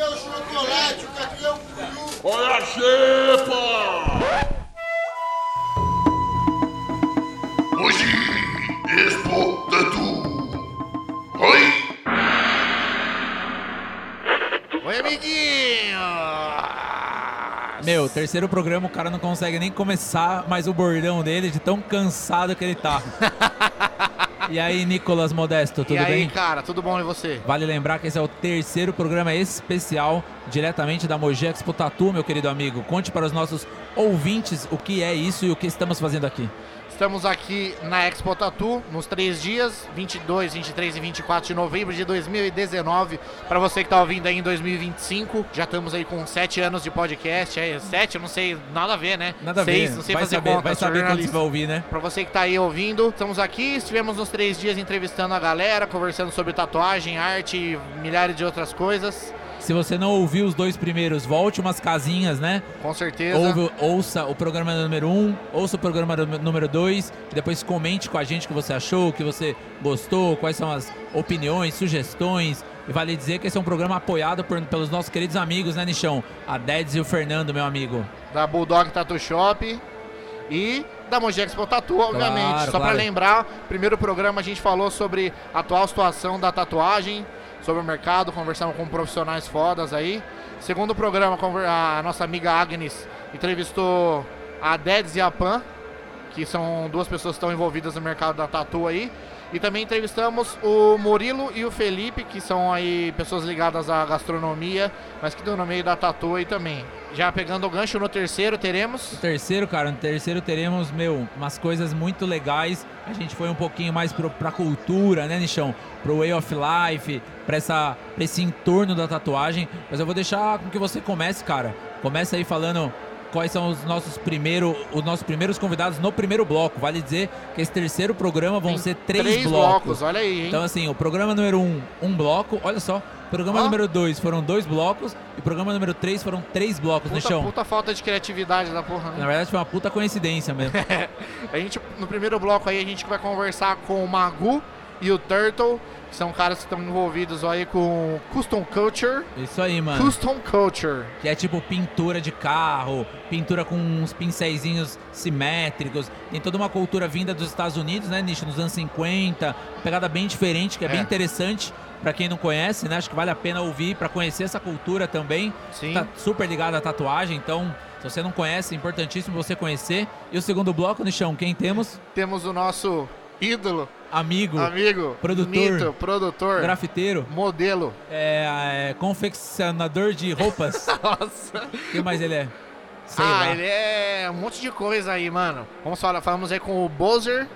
Cadê o chocolate? Cadê o peru? Olha a xepa! Hoje, Expo Tatu. Oi! Oi, amiguinho! Meu, terceiro programa o cara não consegue nem começar mais o bordão dele de tão cansado que ele tá. e aí, Nicolas Modesto, tudo e aí, bem? cara, tudo bom e você? Vale lembrar que esse é o terceiro programa especial diretamente da Mogi Expo Tatu, meu querido amigo. Conte para os nossos ouvintes o que é isso e o que estamos fazendo aqui. Estamos aqui na Expo Tatu nos três dias, 22, 23 e 24 de novembro de 2019. Para você que está ouvindo aí em 2025, já estamos aí com sete anos de podcast. É, sete, eu não sei, nada a ver, né? Nada a Seis, ver. não sei vai fazer saber, conta, vai saber quando você vai ouvir, né? Pra você que tá aí ouvindo, estamos aqui, estivemos nos três dias entrevistando a galera, conversando sobre tatuagem, arte e milhares de outras coisas. Se você não ouviu os dois primeiros, volte umas casinhas, né? Com certeza. Ouve- ouça o programa número 1, um, ouça o programa nú- número 2, e depois comente com a gente o que você achou, o que você gostou, quais são as opiniões, sugestões. E vale dizer que esse é um programa apoiado por- pelos nossos queridos amigos, né, Nichão? A Deds e o Fernando, meu amigo. da Bulldog Tattoo Shop e da Mogi Expo Tattoo, obviamente. Claro, Só claro. pra lembrar, primeiro programa a gente falou sobre a atual situação da tatuagem, sobre o mercado, conversamos com profissionais fodas aí. Segundo programa, a nossa amiga Agnes entrevistou a Deds e a Pan, que são duas pessoas que estão envolvidas no mercado da tatu aí. E também entrevistamos o Murilo e o Felipe, que são aí pessoas ligadas à gastronomia, mas que estão no meio da tatu aí também. Já pegando o gancho no terceiro, teremos. No terceiro, cara, no terceiro teremos, meu, umas coisas muito legais. A gente foi um pouquinho mais pro, pra cultura, né, Nichão? Pro way of life, pra, essa, pra esse entorno da tatuagem. Mas eu vou deixar com que você comece, cara. Começa aí falando quais são os nossos, primeiro, os nossos primeiros convidados no primeiro bloco. Vale dizer que esse terceiro programa vão Tem ser três, três blocos. blocos, olha aí, hein? Então, assim, o programa número um, um bloco. Olha só. Programa número dois foram dois blocos. E programa número três foram três blocos, puta, Nichão. puta falta de criatividade da porra, Na né? verdade, foi uma puta coincidência mesmo. A gente, no primeiro bloco aí, a gente vai conversar com o Magu e o Turtle, que são caras que estão envolvidos aí com Custom Culture. Isso aí, mano. Custom Culture. Que é tipo pintura de carro, pintura com uns pincéisinhos simétricos. Tem toda uma cultura vinda dos Estados Unidos, né, Nicho? Nos anos 50. Uma pegada bem diferente, que é, bem É. interessante pra quem não conhece, né? Acho que vale a pena ouvir pra conhecer essa cultura também. Sim. Tá super ligada à tatuagem, então. Se você não conhece, é importantíssimo você conhecer. E o segundo bloco, Nichão, quem temos? Temos o nosso ídolo, Amigo, amigo, Produtor. mito, produtor, grafiteiro, modelo. é, é, confeccionador de roupas. Nossa. O que mais ele é? Sei ah, lá. ele é um monte de coisa aí, mano. Vamos falar, falamos aí com o Bozer,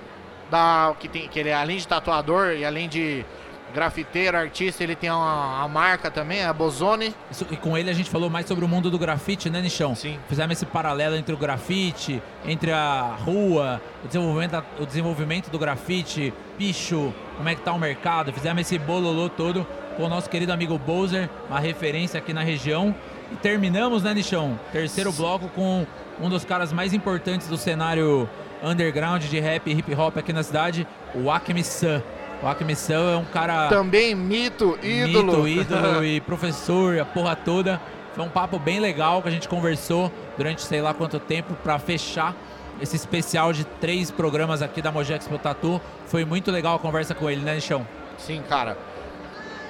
da, que, tem, que ele é além de tatuador e além de grafiteiro, artista, ele tem uma, uma marca também, a Bozone. Isso- e com ele a gente falou mais sobre o mundo do grafite, né, Nichão? Sim. Fizemos esse paralelo entre o grafite, entre a rua, o desenvolvimento, o desenvolvimento do grafite, picho, como é que tá o mercado. Fizemos esse bololô todo com o nosso querido amigo Bowser, uma referência aqui na região. E terminamos, né, Nichão? Terceiro bloco com um dos caras mais importantes do cenário underground de rap e hip hop aqui na cidade, o Acme Sun. O Sun é um cara Também mito, ídolo. mito, ídolo e professor, a porra toda. Foi um papo bem legal que a gente conversou durante sei lá quanto tempo pra fechar esse especial de três programas aqui da Mogi Expo Tatu. Foi muito legal a conversa com ele, né, Chão? Sim, cara.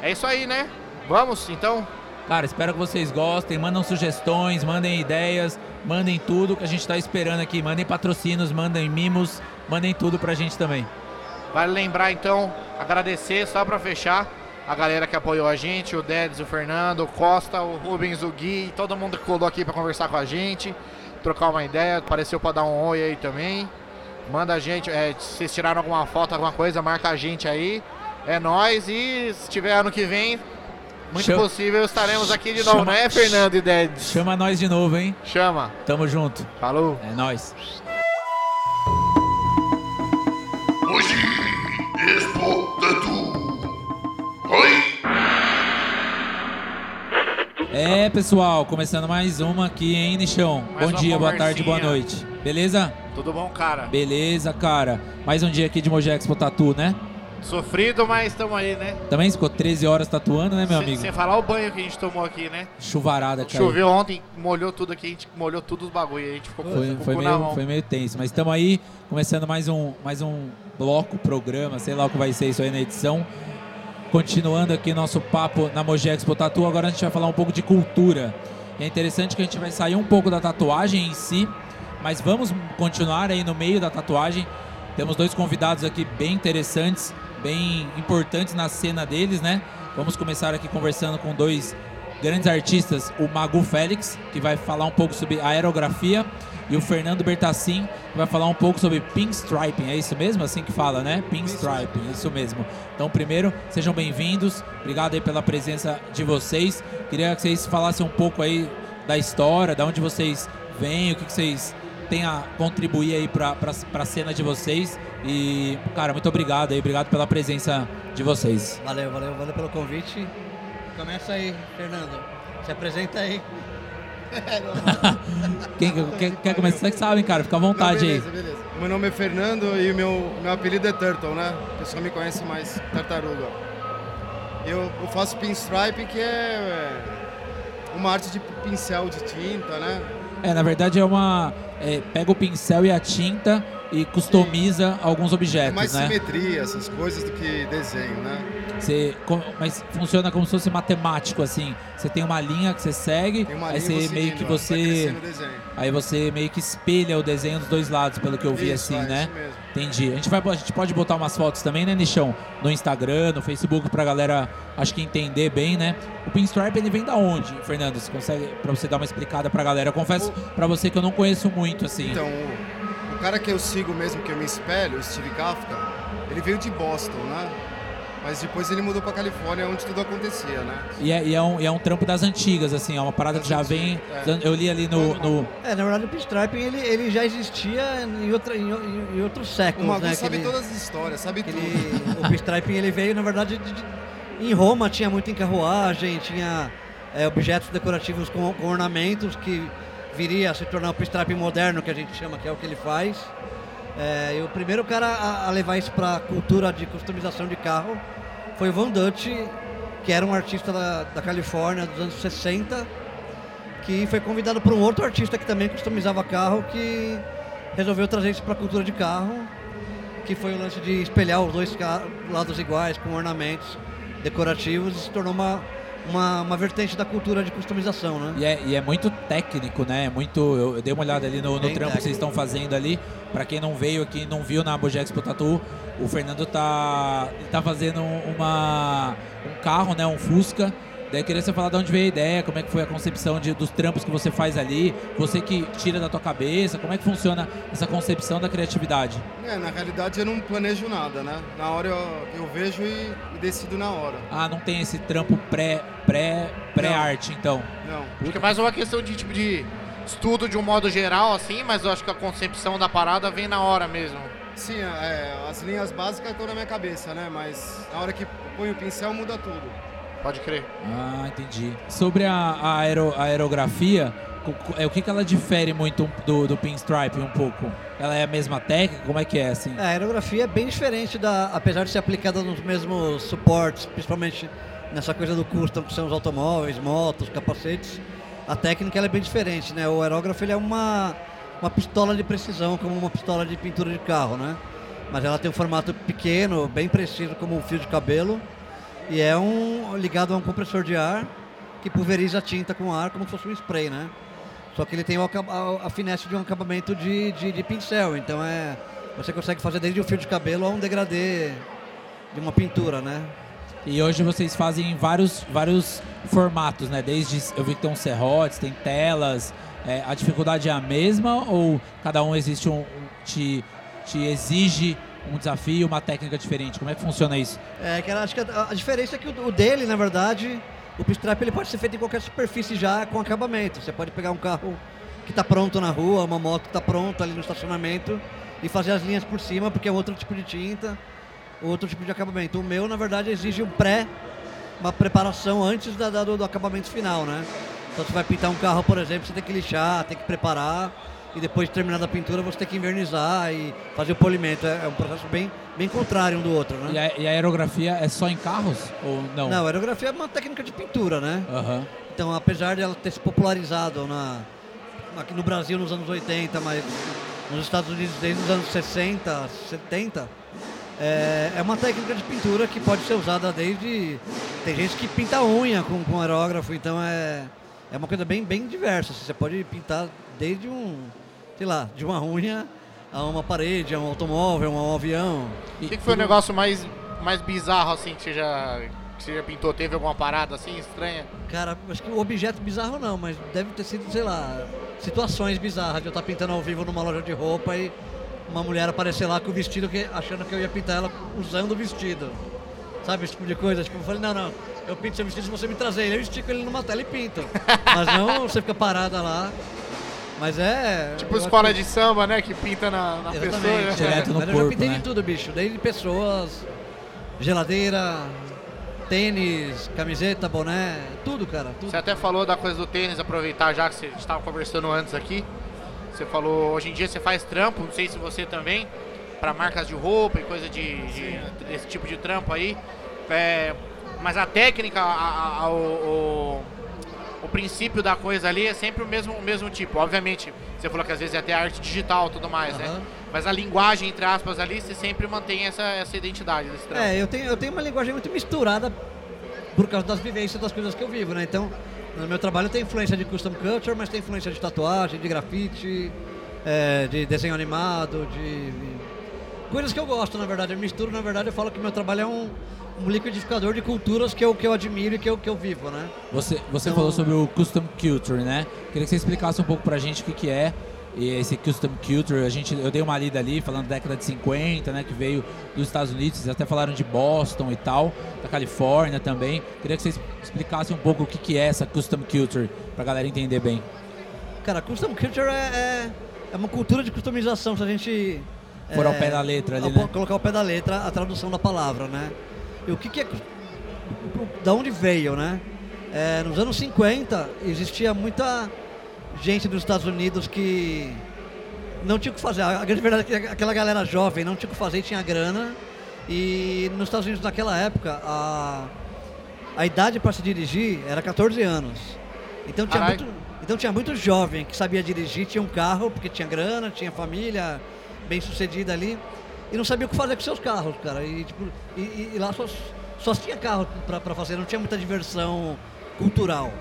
É isso aí, né? Vamos, então. Cara, espero que vocês gostem. Mandam sugestões, mandem ideias, mandem tudo que a gente tá esperando aqui. Mandem patrocínios, mandem mimos, mandem tudo pra gente também. Vale lembrar, então, agradecer, só pra fechar, a galera que apoiou a gente, o Dedes, o Fernando, o Costa, o Rubens, o Gui, todo mundo que colou aqui pra conversar com a gente, trocar uma ideia, apareceu pra dar um oi aí também. Manda a gente, é, se vocês tiraram alguma foto, alguma coisa, marca a gente aí. É nóis e se tiver ano que vem, muito Chama- possível estaremos aqui de novo, Chama- não é, Fernando e Dedes? Chama nós de novo, hein? Chama. Tamo junto. Falou. É nóis. É, pessoal, começando mais uma aqui, hein, Nichão? Mais Bom dia, boa tarde, boa conversinha. noite. Beleza? Tudo bom, cara? Beleza, cara. Mais um dia aqui de Mogi Expo Tatu, né? Sofrido, mas estamos aí, né? Também ficou 13 horas tatuando, né, meu sem, amigo? sem falar o banho que a gente tomou aqui, né? Chuvarada, cara. Choveu ontem, molhou tudo aqui, a gente molhou tudo os bagulho, a gente ficou com Foi, com foi, meio, foi meio tenso, mas estamos aí começando mais um, mais um bloco, programa, sei lá o que vai ser isso aí na edição. Continuando aqui nosso papo na Mogi Expo Tatu, agora a gente vai falar um pouco de cultura. E é interessante que a gente vai sair um pouco da tatuagem em si, mas vamos continuar aí no meio da tatuagem. Temos dois convidados aqui bem interessantes, bem importantes na cena deles, né? Vamos começar aqui conversando com dois grandes artistas, o Magu Félix, que vai falar um pouco sobre aerografia, e o Fernando Bertassin, vai falar um pouco sobre pinstriping. É isso mesmo? Assim que fala, né? Pinstriping, isso mesmo. Então, primeiro, sejam bem-vindos. Obrigado aí pela presença de vocês. Queria que vocês falassem um pouco aí da história, da onde vocês vêm, o que, que vocês têm a contribuir aí para a cena de vocês. E, cara, muito obrigado aí, obrigado pela presença de vocês. Valeu, valeu, valeu pelo convite. Começa aí, Fernando. Se apresenta aí. Quem quer, quer começar? Vocês sabem, cara, fica à vontade Não, aí. beleza, beleza. Meu nome é Fernando e o meu, meu apelido é Turtle, né? O pessoal me conhece mais tartaruga. Eu, eu faço pinstriping, que é é, uma arte de pincel de tinta, né? É, na verdade é uma. é, pega o pincel e a tinta e customiza alguns É objetos, mais né? simetria, essas coisas, do que desenho, né? Você, mas funciona como se fosse matemático, assim. Você tem uma linha que você segue, aí você e meio seguindo, que você. o desenho. Aí você meio que espelha o desenho dos dois lados, pelo que eu vi, Isso, assim, é, né? isso mesmo. Entendi. A gente, vai, a gente pode botar umas fotos também, né, Nichão? No Instagram, no Facebook, pra galera, acho que entender bem, né? O Pinstripe, ele vem da onde, Fernando? Você consegue, pra você dar uma explicada pra galera? Eu confesso pra você que eu não conheço muito, assim. Então, o, o cara que eu sigo mesmo, que eu me espelho, o Steve Kafka, ele veio de Boston, né? Mas depois ele mudou pra Califórnia, onde tudo acontecia, né? E é, e é um, e é um trampo das antigas, assim, é uma parada que já vem. Eu li ali no. no- É, na verdade o pinstriping ele, ele já existia em, outra, em, em- outros O séculos, Magu né? sabe ele- todas as histórias, sabe tudo. ele- o pinstriping ele veio, na verdade, de- de- em Roma tinha muito em carruagem, tinha é, objetos decorativos com, com ornamentos que viria a se tornar o pinstriping moderno, que a gente chama, que é o que ele faz. É, e o primeiro cara a, a levar isso para a cultura de customização de carro foi o Von Dutch, que era um artista da, da Califórnia dos anos 60, que foi convidado por um outro artista que também customizava carro, que resolveu trazer isso para a cultura de carro, que foi o lance de espelhar os dois lados iguais com ornamentos decorativos e se tornou uma, uma, uma vertente da cultura de customização, né? E é, e é muito técnico, né? É muito. Eu, eu dei uma olhada ali no, no trampo que vocês estão fazendo ali. Pra quem não veio aqui, não viu na Bojex Expo Tatu, o Fernando tá, tá fazendo uma, um carro, né? Um Fusca. Daí eu queria você falar de onde veio a ideia, como é que foi a concepção de, dos trampos que você faz ali, você que tira da tua cabeça, como é que funciona essa concepção da criatividade? É, na realidade eu não planejo nada, né? Na hora eu, eu vejo e, e decido na hora. Ah, não tem esse trampo pré, pré, pré-arte, então. Não. Acho que é mais uma questão de tipo de estudo de um modo geral, assim, mas eu acho que a concepção da parada vem na hora mesmo. Sim, é, as linhas básicas estão na minha cabeça, né? Mas na hora que põe o pincel muda tudo. Pode crer. Ah, entendi. Sobre a, a aero- a aerografia, é, o que, que ela difere muito do, do pinstripe um pouco? Ela é a mesma técnica? Como é que é, assim? É, A aerografia é bem diferente da, apesar de ser aplicada nos mesmos suportes, principalmente nessa coisa do custom, que são os automóveis, motos, capacetes. A técnica ela é bem diferente, né? O aerógrafo ele é uma, uma pistola de precisão, como uma pistola de pintura de carro, né? Mas ela tem um formato pequeno, bem preciso, como um fio de cabelo, e é um ligado a um compressor de ar que pulveriza a tinta com ar como se fosse um spray, né? Só que ele tem a, finesse de um acabamento de, de, de pincel, então é você consegue fazer desde o fio de cabelo a um degradê de uma pintura, né? E hoje vocês fazem vários, vários formatos, né? Desde, eu vi que tem uns serrotes, tem telas. É, a dificuldade é a mesma ou cada um existe um, um- te, te exige um desafio, uma técnica diferente? Como é que funciona isso? É, eu acho que a, a diferença é que o, o dele, na verdade, o pinstrap ele pode ser feito em qualquer superfície já com acabamento. Você pode pegar um carro que está pronto na rua, uma moto que está pronta ali no estacionamento e fazer as linhas por cima, porque é outro tipo de tinta, outro tipo de acabamento. O meu, na verdade, exige um pré, uma preparação antes da, da- do, do acabamento final, né? Então você vai pintar um carro, por exemplo, você tem que lixar, tem que preparar e depois de terminada a pintura você tem que invernizar e fazer o polimento. É, é um processo bem, bem contrário um do outro, né? E a, e a aerografia é só em carros ou não? Não, a aerografia é uma técnica de pintura, né? Aham. Então, apesar de ela ter se popularizado na, aqui no Brasil nos anos 80, mas nos Estados Unidos desde os anos 60, 70, é, é uma técnica de pintura que pode ser usada desde. Tem gente que pinta unha com, com aerógrafo, então é, é uma coisa bem, bem diversa. Você pode pintar desde um, sei lá, de uma unha a uma parede, a um automóvel, a um avião. O que, que foi o negócio mais, mais bizarro assim que você já, que você já pintou? Teve alguma parada assim estranha? Cara, acho que o objeto bizarro não, mas deve ter sido, sei lá, situações bizarras de eu estar pintando ao vivo numa loja de roupa e uma mulher aparecer lá com o vestido que, achando que eu ia pintar ela usando o vestido. Sabe, esse tipo de coisa? Tipo, eu falei, não, não, eu pinto seu vestido se você me trazer ele, eu estico ele numa tela e pinto. Mas não você fica parada lá. Mas é. Tipo escola que- de samba, né? Que pinta na, na pessoa. Exatamente. né? Direto no Mas eu já corpo, pintei né? de tudo, bicho. Desde pessoas, geladeira, tênis, camiseta, boné, tudo, cara. Tudo. Você até falou da coisa do tênis, aproveitar já que você estava conversando antes aqui. Você falou, hoje em dia você faz trampo, não sei se você também, para marcas de roupa e coisa de, de- desse tipo de trampo aí. É, mas a técnica, a- a- o, o, o princípio da coisa ali é sempre o mesmo, o mesmo tipo. Obviamente, você falou que às vezes é até arte digital e tudo mais, né? Aham. Mas a linguagem, entre aspas, ali, você sempre mantém essa, essa identidade desse trampo. É, eu tenho, eu tenho uma linguagem muito misturada por causa das vivências das coisas que eu vivo, né? Então, no meu trabalho tem influência de custom culture, mas tem influência de tatuagem, de grafite, é, de desenho animado, de coisas que eu gosto, na verdade. Eu misturo, na verdade, eu falo que meu trabalho é um, um liquidificador de culturas que eu, que eu admiro e que eu, que eu vivo, né? Você, você Então- falou sobre o Custom Culture, né? Queria que você explicasse um pouco pra gente o que, que é e esse Custom Culture. A gente, eu dei uma lida ali falando da década de 50, né? Que veio dos Estados Unidos, vocês até falaram de Boston e tal, da Califórnia também. Queria que vocês explicassem um pouco o que, que é essa Custom Culture, pra galera entender bem. Cara, custom culture é, é, é uma cultura de customização, se a gente... For ao é, pé da letra ali, ao- né? Colocar ao pé da letra a tradução da palavra, né? E o que, que é... Da onde veio, né? É, nos anos 50, existia muita gente dos Estados Unidos que não tinha o que fazer. A grande verdade é que aquela galera jovem não tinha o que fazer e tinha grana. E nos Estados Unidos, naquela época, a, a idade para se dirigir era 14 anos. Então tinha, muito, então tinha muito jovem que sabia dirigir, tinha um carro, porque tinha grana, tinha família bem sucedida ali, e não sabia o que fazer com seus carros, cara. E, tipo, e, e- lá só, só tinha carro para fazer, não tinha muita diversão cultural.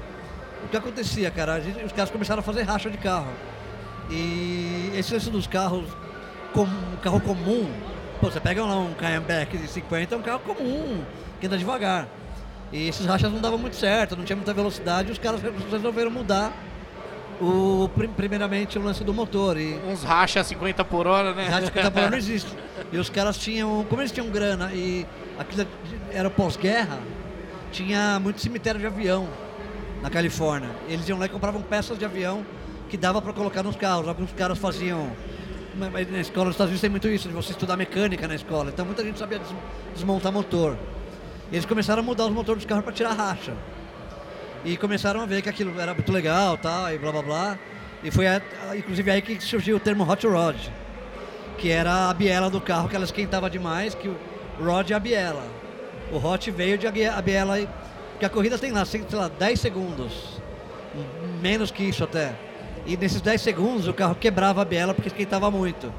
O que acontecia, cara? Gente- os caras começaram a fazer racha de carro. E esse lance dos carros, com, um carro comum, pô, você pega lá um Cayenne de 50, é um carro comum, que anda devagar. E esses rachas não davam muito certo, não tinha muita velocidade, e os caras resolveram mudar o, prim- primeiramente o lance do motor. E Uns racha 50 por hora, né? rádio 50 por hora não existe. E os caras tinham, como eles tinham grana e aquilo era pós-guerra, tinha muito cemitério de avião na Califórnia. Eles iam lá e compravam peças de avião que dava para colocar nos carros. Alguns caras faziam. Na escola dos Estados Unidos tem muito isso, de você estudar mecânica na escola. Então muita gente sabia des- desmontar motor. Eles começaram a mudar os motores dos carros para tirar racha. E começaram a ver que aquilo era muito legal tal, e blá blá blá. E foi inclusive aí que surgiu o termo hot rod, que era a biela do carro que ela esquentava demais, que o rod é a biela. O hot veio de a bie- a biela, que a corrida tem lá, sei lá, 10 segundos, menos que isso até. E nesses 10 segundos o carro quebrava a biela porque esquentava muito.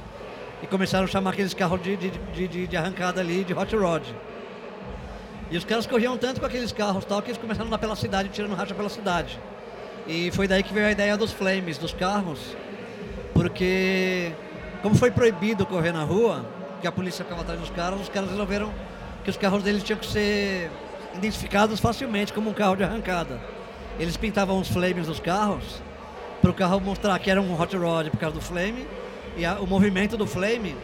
E começaram a chamar aqueles carros de, de, de- de arrancada ali de hot rod. E os caras corriam tanto com aqueles carros tal que eles começaram a andar pela cidade, tirando racha pela cidade. E foi daí que veio a ideia dos flames, dos carros, porque como foi proibido correr na rua, que a polícia ficava atrás dos carros, os caras resolveram que os carros deles tinham que ser identificados facilmente como um carro de arrancada. Eles pintavam os flames dos carros para o carro mostrar que era um hot rod por causa do flame e a- o movimento do flame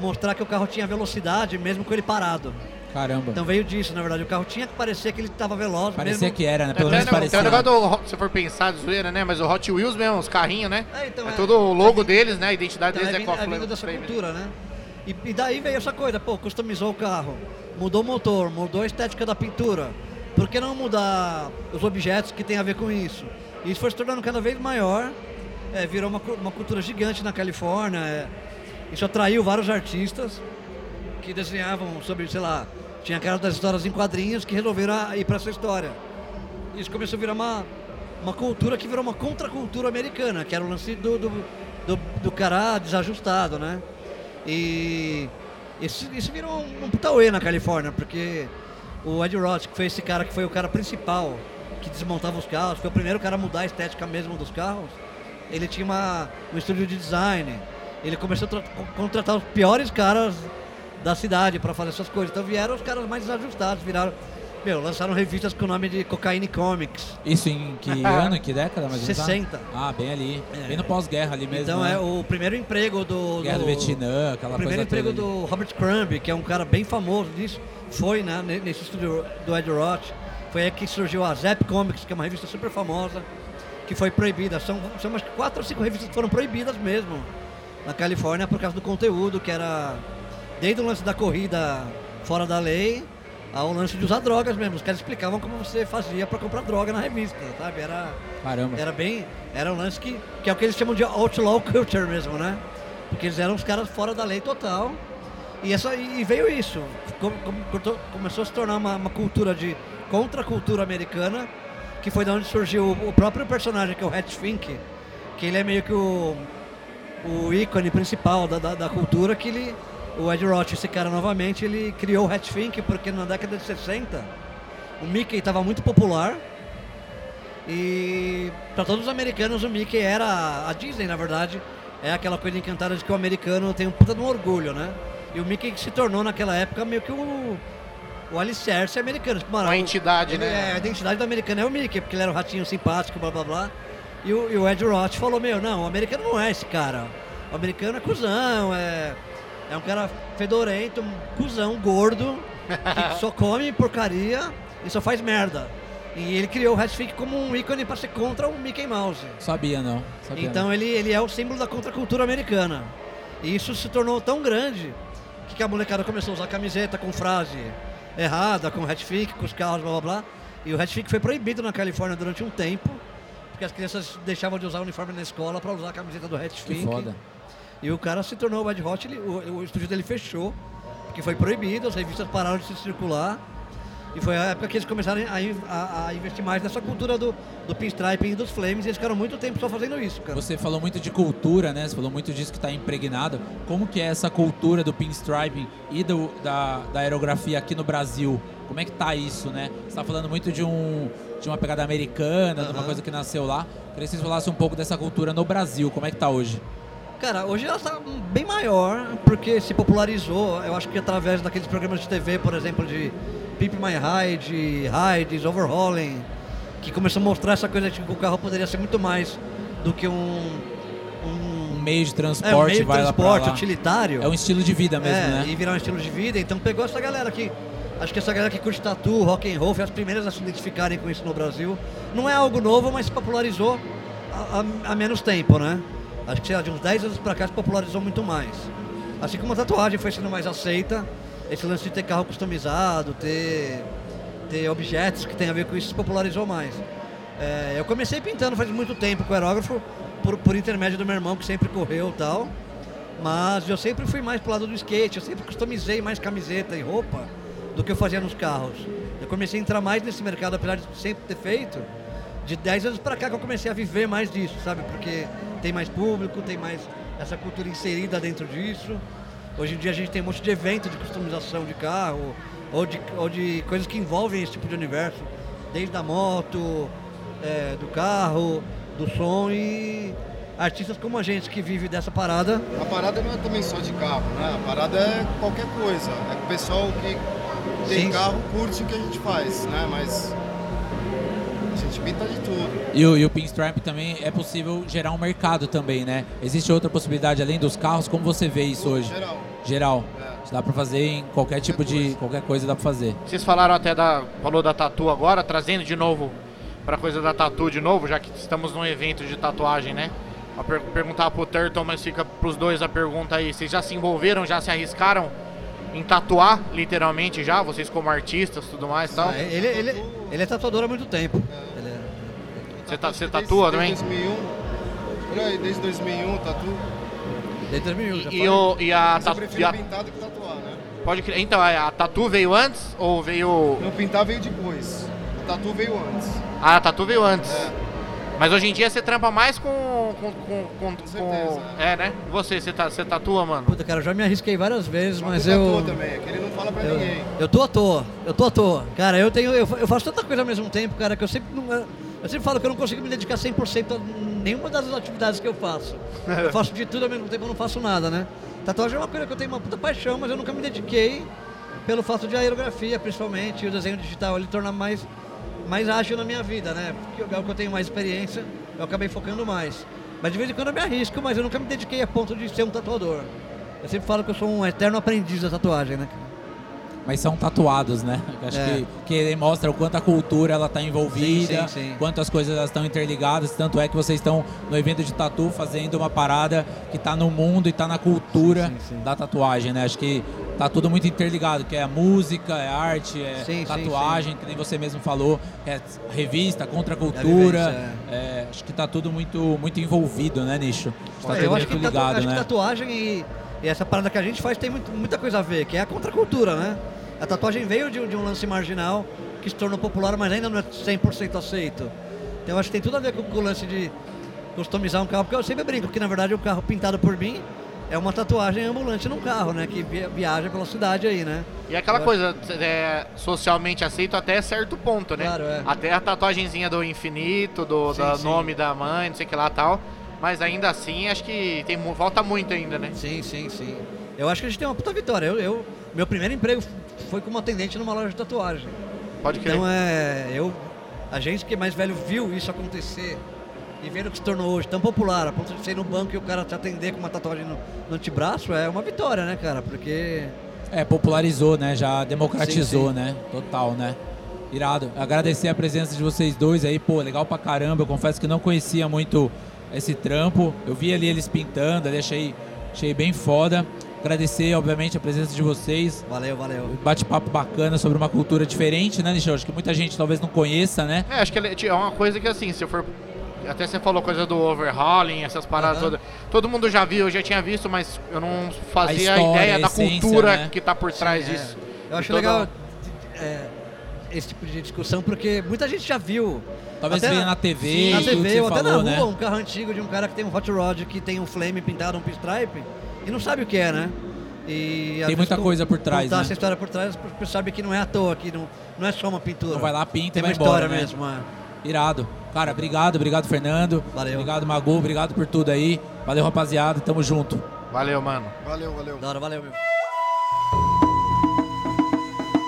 mostrar que o carro tinha velocidade mesmo com ele parado. Caramba. Então veio disso, na verdade. O carro tinha que parecer que ele estava veloz. Parecia mesmo... que era, né? Pelo Até, menos não, tem parecia. o negócio do, se for pensar de zoeira, né? Mas o Hot Wheels mesmo, os carrinhos, né? É, então, é é. tudo o logo deles, né? A identidade Então, deles é, é, vindo, com a é vindo dessa cultura, né? E, e daí veio essa coisa, pô, customizou o carro, mudou o motor, mudou a estética da pintura. Por que não mudar os objetos que tem a ver com isso? E isso foi se tornando cada vez maior é, virou uma, uma cultura gigante na Califórnia. é. isso atraiu vários artistas que desenhavam sobre, sei lá, tinha cara das histórias em quadrinhos que resolveram ir para essa história. Isso começou a virar uma, uma cultura que virou uma contracultura americana, que era o lance do, do, do, do cara desajustado, né? E isso, isso virou um, um putauê na Califórnia, porque o Ed Roth, que foi esse cara que foi o cara principal que desmontava os carros, foi o primeiro cara a mudar a estética mesmo dos carros, ele tinha uma, um estúdio de design, ele começou a tra- co- contratar os piores caras da cidade para fazer essas coisas. Então vieram os caras mais desajustados, viraram. Meu, lançaram revistas com o nome de Cocaine Comics. Isso em que ano, em que década? Mais ou menos? 60. Ah, bem ali. É. Bem no pós-guerra ali mesmo. então né? é o primeiro emprego do. Guerra do Vietnã, aquela O primeiro coisa emprego ali. do Robert Crumb, que é um cara bem famoso disso, foi né, ne- nesse estúdio do Ed Roth. Foi aí que surgiu a Zap Comics, que é uma revista super famosa, que foi proibida. São, são umas quatro ou cinco revistas que foram proibidas mesmo na Califórnia por causa do conteúdo, que era desde o lance da corrida fora da lei ao lance de usar drogas mesmo. Os caras explicavam como você fazia para comprar droga na revista, sabe? Era, Caramba. era bem. Era um lance que, que é o que eles chamam de outlaw culture mesmo, né? Porque eles eram os caras fora da lei total. E, essa, e veio isso. Com- com- começou a se tornar uma, uma cultura de contracultura americana, que foi de onde surgiu o, o próprio personagem, que é o Hatch Fink, que ele é meio que o, o ícone principal da, da, da cultura, que ele. O Ed Roth, esse cara novamente, ele criou o Hatch Fink porque na década de 60 o Mickey estava muito popular e para todos os americanos o Mickey era a Disney, na verdade, é aquela coisa encantada de que o americano tem um puta de um orgulho, né? E o Mickey se tornou naquela época meio que o, o alicerce americano. Tipo, Uma entidade, ele- né? é, a identidade do americano é o Mickey, porque ele era um ratinho simpático, blá blá blá. E o, e o Ed Roth falou, meu, não, o americano não é esse cara. O americano é cuzão, é, é um cara fedorento, um cuzão, gordo, que só come porcaria e só faz merda. E ele criou o Hatfield como um ícone para ser contra o Mickey Mouse. Sabia não. Sabia Então não. ele, ele é o símbolo da contracultura americana. E isso se tornou tão grande que a molecada começou a usar camiseta com frase errada, com Hatfield, com os carros, blá blá blá. E o Hatfield foi proibido na Califórnia durante um tempo, porque as crianças deixavam de usar o uniforme na escola para usar a camiseta do Que Hatfield. foda. E o cara se tornou o Ed Hot, ele- o, o estúdio dele fechou, porque foi proibido, as revistas pararam de se circular. E foi a época que eles começaram a, a- a investir mais nessa cultura do, do pinstriping e dos flames, e eles ficaram muito tempo só fazendo isso, cara. Você falou muito de cultura, né? Você falou muito disso que está impregnado. Como que é essa cultura do pinstriping e do, da, da aerografia aqui no Brasil? Como é que tá isso, né? Você está falando muito de, um, de uma pegada americana, de uma coisa que nasceu lá. Queria que vocês falassem um pouco dessa cultura no Brasil. Como é que tá hoje? Cara, hoje ela está bem maior, porque se popularizou, eu acho que através daqueles programas de TV, por exemplo, de Pimp My Ride, Rides, Overhauling, que começou a mostrar essa coisa de que o carro poderia ser muito mais do que um... Um meio de é, um transporte meio de vai lá transporte lá. utilitário. É um estilo de vida mesmo, É, né? e virar um estilo de vida. Então pegou essa galera aqui. Acho que essa galera que curte tatu, rock and roll, foi as primeiras a se identificarem com isso no Brasil. Não é algo novo, mas se popularizou há menos tempo, né? Acho que sei lá, de uns 10 anos pra cá se popularizou muito mais. Assim como a tatuagem foi sendo mais aceita, esse lance de ter carro customizado, ter, ter objetos que tem a ver com isso se popularizou mais. É, eu comecei pintando faz muito tempo com aerógrafo, por, por intermédio do meu irmão que sempre correu e tal. Mas eu sempre fui mais pro lado do skate, eu sempre customizei mais camiseta e roupa do que eu fazia nos carros. Eu comecei a entrar mais nesse mercado, apesar de sempre ter feito, de 10 anos pra cá que eu comecei a viver mais disso, sabe? Porque tem mais público, tem mais essa cultura inserida dentro disso. Hoje em dia a gente tem um monte de evento de customização de carro, ou de, ou de coisas que envolvem esse tipo de universo, desde a moto, é, do carro, do som e artistas como a gente que vive dessa parada A parada não é também só de carro, né? A parada é qualquer coisa. É que o pessoal que tem Sim. carro curte o que a gente faz, né? Mas gente pinta de tudo. E o, e o pinstripe também é possível gerar um mercado também, né? Existe outra possibilidade além dos carros? Como você vê isso hoje? Geral. Geral. É. Dá pra fazer em qualquer tipo de. coisa. qualquer coisa dá pra fazer. Vocês falaram até da. Falou da tatu agora, trazendo de novo pra coisa da tatu de novo, já que estamos num evento de tatuagem, né? Vou per perguntar pro Turtle, mas fica pros dois a pergunta aí. Vocês já se envolveram, já se arriscaram em tatuar, literalmente já? Vocês como artistas tudo mais e tal? Ah, ele, ele, ele é tatuador há muito tempo. Ele é- Você, ta- você Desde- tatua desde também? 2001. Por aí, desde 2001, tatu. Desde 2001, já E, o, e a Mas tatu. prefiro a- pintado que tatuar, né? pode crer. Então, a, a tatu veio antes ou veio. Não, pintar veio depois. O tatu veio antes. Ah, a tatu veio antes. É. Mas hoje em dia você trampa mais com. com, com, com, Com certeza, É, né? E você, você, tá, você tatua, mano? Puta, cara, eu já me arrisquei várias vezes, mas o eu. tatu também, é que ele não fala pra Eu, ninguém. eu tô à toa, eu tô à toa. Cara, eu tenho. Eu, eu faço tanta coisa ao mesmo tempo, cara, que eu sempre não. Eu sempre falo que eu não consigo me dedicar 100% a nenhuma das atividades que eu faço. Eu faço de tudo ao mesmo tempo, eu não faço nada, né? Tatuagem é uma coisa que eu tenho uma puta paixão, mas eu nunca me dediquei pelo fato de aerografia, principalmente, e o desenho digital ele torna mais, mais ágil na minha vida, né? Porque é o que eu tenho mais experiência, eu acabei focando mais. Mas de vez em quando eu me arrisco, mas eu nunca me dediquei a ponto de ser um tatuador. Eu sempre falo que eu sou um eterno aprendiz da tatuagem, né? Mas são tatuados, né? Acho É. que, que ele mostra o quanto a cultura ela tá envolvida, Sim, sim, sim. quanto as coisas elas estão interligadas. Tanto é que vocês estão no evento de tatu fazendo uma parada que tá no mundo e tá na cultura Sim, sim, sim. da tatuagem, né? Acho que tá tudo muito interligado, que é a música, é a arte, é Sim, sim, tatuagem, que nem você mesmo falou, é revista, contra a É vivência, é, acho que tá tudo muito, muito envolvido, né, Nicho? Tá É, tudo eu acho que, muito tatu- ligado, acho que né? tatuagem e, e essa parada que a gente faz tem muito- muita coisa a ver, que é a contracultura, né? A tatuagem veio de, um- de um lance marginal que se tornou popular, mas ainda não é 100% aceito. Então eu acho que tem tudo a ver com, com o lance de customizar um carro, porque eu sempre brinco que na verdade o carro pintado por mim é uma tatuagem ambulante num carro, né? Que via- viaja pela cidade aí, né? E aquela Eu coisa, é, socialmente aceito até certo ponto, né? Claro, é. Até a tatuagenzinha do infinito, do Sim, da sim. nome da mãe, não sei o que lá e tal. Mas ainda assim, acho que tem, falta muito ainda, né? Sim, sim, sim. Eu acho que a gente tem uma puta vitória. Eu, eu- meu primeiro emprego foi como atendente numa loja de tatuagem. Pode crer. Então é. Eu, a gente que é mais velho viu isso acontecer e vendo o que se tornou hoje tão popular, a ponto de ser no banco e o cara te atender com uma tatuagem no, no antebraço, é uma vitória, né, cara? Porque. É, popularizou, né? Já democratizou, Sim, sim. né? Total, né? Irado. Agradecer a presença de vocês dois aí, pô, legal pra caramba. Eu confesso que não conhecia muito esse trampo. Eu vi ali eles pintando, ali achei, achei bem foda. Agradecer, obviamente, a presença de vocês. Valeu, valeu. Bate-papo bacana sobre uma cultura diferente, né, Nichão? Acho que muita gente talvez não conheça, né? É, acho que ele- é uma coisa que assim, se eu for. Até você falou coisa do overhauling, essas paradas Aham. todas. Todo mundo já viu, eu já tinha visto, mas eu não fazia A história, ideia a da essência, cultura né? que tá por trás É, disso. Eu acho toda- legal é, esse tipo de discussão, porque muita gente já viu. Talvez Até venha na TV, Sim, na TV você ou até falou, na né? rua, um carro antigo de um cara que tem um hot rod, que tem um flame pintado, um pinstripe, e não sabe o que é, né? E, Tem muita coisa por trás, contar né? essa história por trás, pessoas sabem que não é à toa, que não, não é só uma pintura. Não vai lá, pinta tem e vai uma história embora, né? mesmo. é. Irado. Cara, obrigado, obrigado, Fernando. Valeu. Obrigado, Magu, obrigado por tudo aí. Valeu, rapaziada. Tamo junto. Valeu, mano. Valeu, valeu. Da hora, valeu, meu.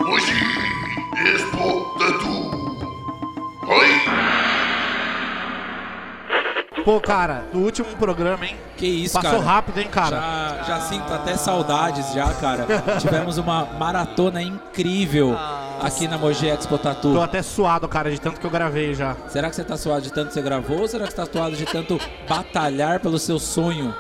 Hoje, Expo Tatu. Pô, cara, no último programa, hein? Que isso, Passou cara. rápido, hein, cara? Já, já sinto até saudades já, cara. Tivemos uma maratona incrível aqui na Mogi Expo Tatu. Tô até suado, cara, de tanto que eu gravei já. Será que você tá suado de tanto que você gravou ou será que você tá suado de tanto batalhar pelo seu sonho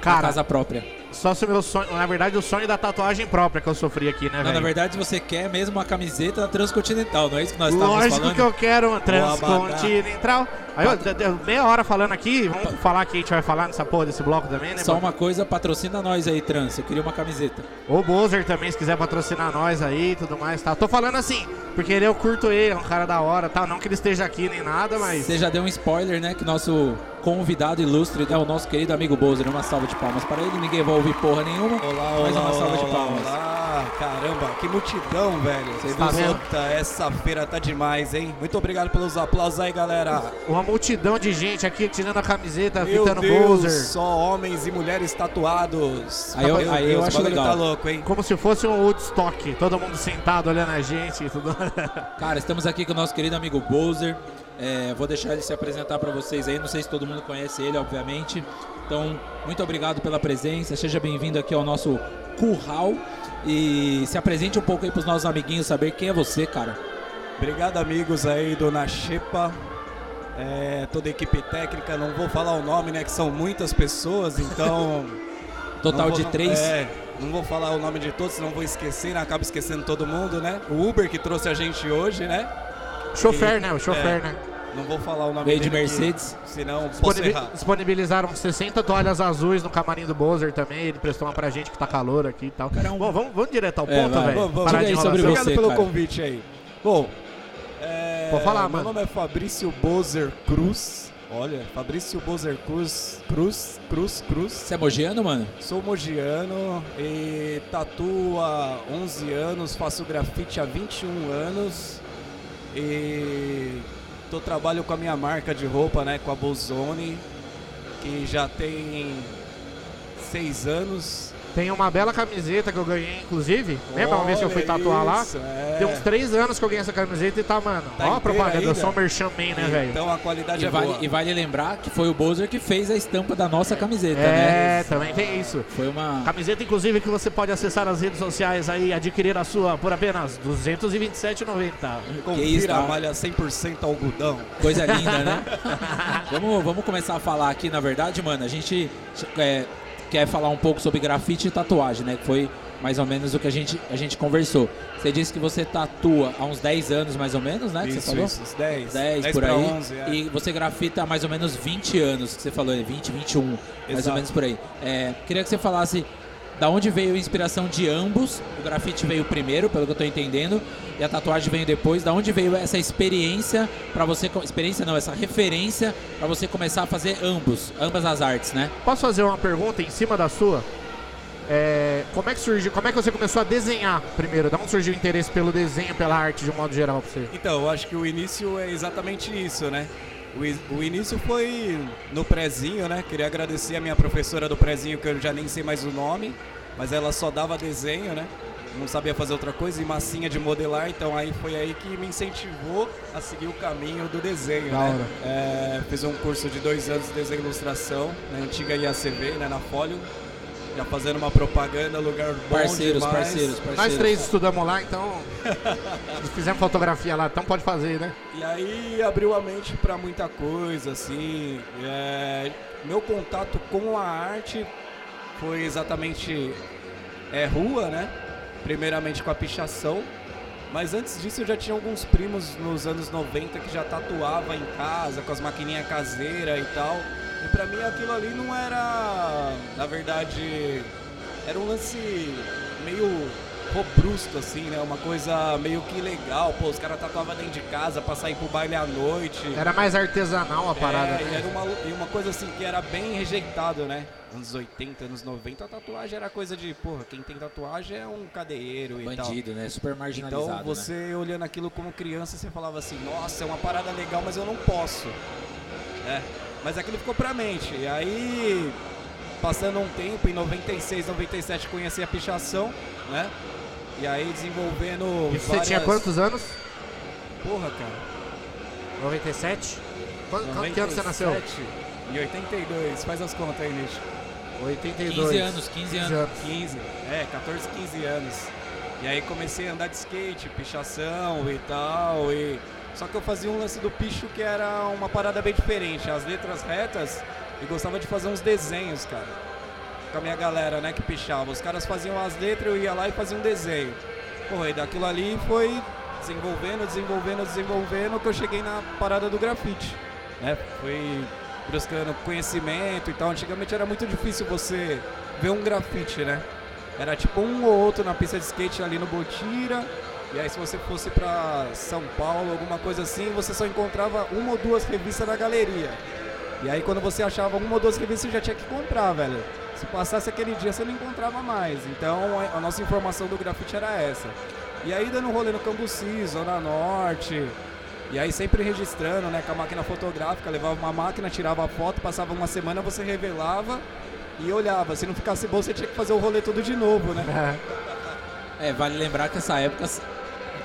Cara, na casa própria? Só se o meu sonho. Na verdade, o sonho da tatuagem própria que eu sofri aqui, né, Não, na velho? verdade você quer mesmo uma camiseta da Transcontinental, não é isso que nós estávamos Lógico falando? que eu quero uma Boa, transcontinental. Aí, eu, de- de- meia hora falando aqui, vamos falar que a gente vai falar nessa porra desse bloco também, né? Só uma coisa, patrocina nós aí, Trans. Eu queria uma camiseta. O Bozer também, se quiser patrocinar nós aí e tudo mais, tá? Tô falando assim, porque ele eu curto ele, é um cara da hora, tá? Não que ele esteja aqui nem nada, mas. Você já deu um spoiler, né? Que nosso convidado ilustre é o nosso querido amigo Bozer. Uma salva de palmas para ele. Ninguém vai ouvir porra nenhuma. Olá, Mais olá, uma salva de olá, palmas. olá. Caramba, que multidão, velho. Você Tá vendo? Essa feira tá demais, hein? Muito obrigado pelos aplausos aí, galera. Uma multidão de gente aqui tirando a camiseta, Meu fitando Deus, Bozer. só homens e mulheres tatuados. Aí eu- Meu aí eu Deus, o acho legal. tá louco, hein? Como se fosse um Woodstock, todo mundo sentado olhando a gente e tudo. Cara, estamos aqui com o nosso querido amigo Bozer. É, vou deixar ele se apresentar para vocês aí. Não sei se todo mundo conhece ele, obviamente. Então, muito obrigado pela presença. Seja bem-vindo aqui ao nosso curral. E se apresente um pouco aí para os nossos amiguinhos saber quem é você, cara. Obrigado, amigos aí, dona Xepa. É, toda a equipe técnica, não vou falar o nome, né? Que são muitas pessoas, então. Total vou- de três. É, não vou falar o nome de todos, senão vou esquecer, né? acabo esquecendo todo mundo, né? O Uber que trouxe a gente hoje, né? chofer, né? O chofer, É. né? Não vou falar o nome Veio de dele aqui, Mercedes. senão posso Disponibil- errar. Disponibilizaram 60 toalhas azuis no camarim do Bowser também. Ele prestou uma pra gente que tá calor aqui e tal. Bom, vamos, vamos direto ao É, ponto, vai. velho. Vamos, vamos. Obrigado pelo cara. convite aí. Bom, é, Pode falar, meu mano. nome é Fabrício Bozer Cruz. Olha, Fabrício Bozer Cruz, Cruz, Cruz, Cruz. Você é mogiano, mano? Sou mogiano e tatuo há 11 anos, faço grafite há 21 anos e tô trabalho com a minha marca de roupa, né, com a Bozone, que já tem 6 anos. Tem uma bela camiseta que eu ganhei, inclusive. Lembra uma vez que eu fui tatuar lá? isso, é. Tem uns três anos que eu ganhei essa camiseta e tá, mano. Tá ó a propaganda, eu ainda? sou um merchan man, né, velho? Então a qualidade E é vale, boa. e vale lembrar que foi o Bowser que fez a estampa da nossa camiseta, É, né? também tem isso. Foi uma. Camiseta, inclusive, que você pode acessar as redes sociais aí e adquirir a sua por apenas R$ 227,90. Confira isso, tá? a malha 100% algodão. Coisa linda, né? vamos, vamos começar a falar aqui, na verdade, mano. A gente é, quer falar um pouco sobre grafite e tatuagem, né? Que foi mais ou menos o que a gente, a gente conversou. Você disse que você tatua há uns 10 anos, mais ou menos, né? que você Isso, falou? isso, uns 10. 10, por aí. 11, é. E você grafita há mais ou menos 20 anos, que você falou, é 20, 21, mais ou Exato. menos por aí. É, queria que você falasse da onde veio a inspiração de ambos. O grafite veio primeiro, pelo que eu tô entendendo, e a tatuagem veio depois. Da onde veio essa experiência para você, experiência não, essa referência para você começar a fazer ambos, ambas as artes, né? Posso fazer uma pergunta em cima da sua? É, como é que surgiu? Como é que você começou a desenhar primeiro? Da onde surgiu o interesse pelo desenho, pela arte de um modo geral pra você? Então, eu acho que o início é exatamente isso, né? O, o início foi no prezinho, né? Queria agradecer a minha professora do prezinho, que eu já nem sei mais o nome, mas ela só dava desenho, né? Não sabia fazer outra coisa e massinha de modelar, então aí foi aí que me incentivou a seguir o caminho do desenho, Da né? É, fiz um curso de dois anos de desenho e ilustração na antiga IACV, né? Na Folio, já fazendo uma propaganda, lugar bom Parceiros, demais. parceiros, parceiros. Nós três estudamos lá, então. fizemos fotografia lá, então pode fazer, né? E aí abriu a mente para muita coisa, assim. é, meu contato com a arte foi exatamente é, rua, né? Primeiramente com a pichação. Mas antes disso eu já tinha alguns primos nos anos 90 que já tatuava em casa, com as maquininhas caseiras e tal. E pra mim aquilo ali não era, na verdade, era um lance meio robrusto, assim, né? Uma coisa meio que legal. Pô, os caras tatuavam dentro de casa pra sair pro baile à noite. Era mais artesanal a parada. É, e né? era uma, e uma coisa assim que era bem rejeitado, né? Anos 80, anos 90, a tatuagem era coisa de, porra, quem tem tatuagem é um cadeieiro e tal. Bandido, né? Super marginalizado. Então né? você olhando aquilo como criança, você falava assim, nossa, é uma parada legal, mas eu não posso. né? Mas aquilo ficou pra mente. E aí, passando um tempo, em 96, 97, conheci a pichação, né? E aí desenvolvendo. Isso você várias... tinha quantos anos? Porra, cara. 97? Quando, quando- que ano você nasceu? 97 E 82, faz as contas aí, Nish. 82. 15 anos, 15 anos. 15, é, 14, 15 anos. E aí comecei a andar de skate, pichação e tal. E... Só que eu fazia um lance do picho que era uma parada bem diferente. As letras retas e gostava de fazer uns desenhos, cara. Com a minha galera, né, que pichava. Os caras faziam as letras, eu ia lá e fazia um desenho. Porra, e daquilo ali foi desenvolvendo, desenvolvendo, desenvolvendo, que eu cheguei na parada do grafite. Né? Foi buscando conhecimento e tal. Antigamente era muito difícil você ver um grafite, né? Era tipo um ou outro na pista de skate ali no Botira. E aí se você fosse pra São Paulo, alguma coisa assim, você só encontrava uma ou duas revistas na galeria. E aí quando você achava uma ou duas revistas, você já tinha que comprar, velho. Se passasse aquele dia, você não encontrava mais. Então a- nossa informação do grafite era essa. E aí dando um rolê no Cambuci, Zona Norte. E aí sempre registrando, né, com a máquina fotográfica, levava uma máquina, tirava a foto, passava uma semana, você revelava e olhava. Se não ficasse bom, você tinha que fazer o rolê tudo de novo, né? É, vale lembrar que essa época,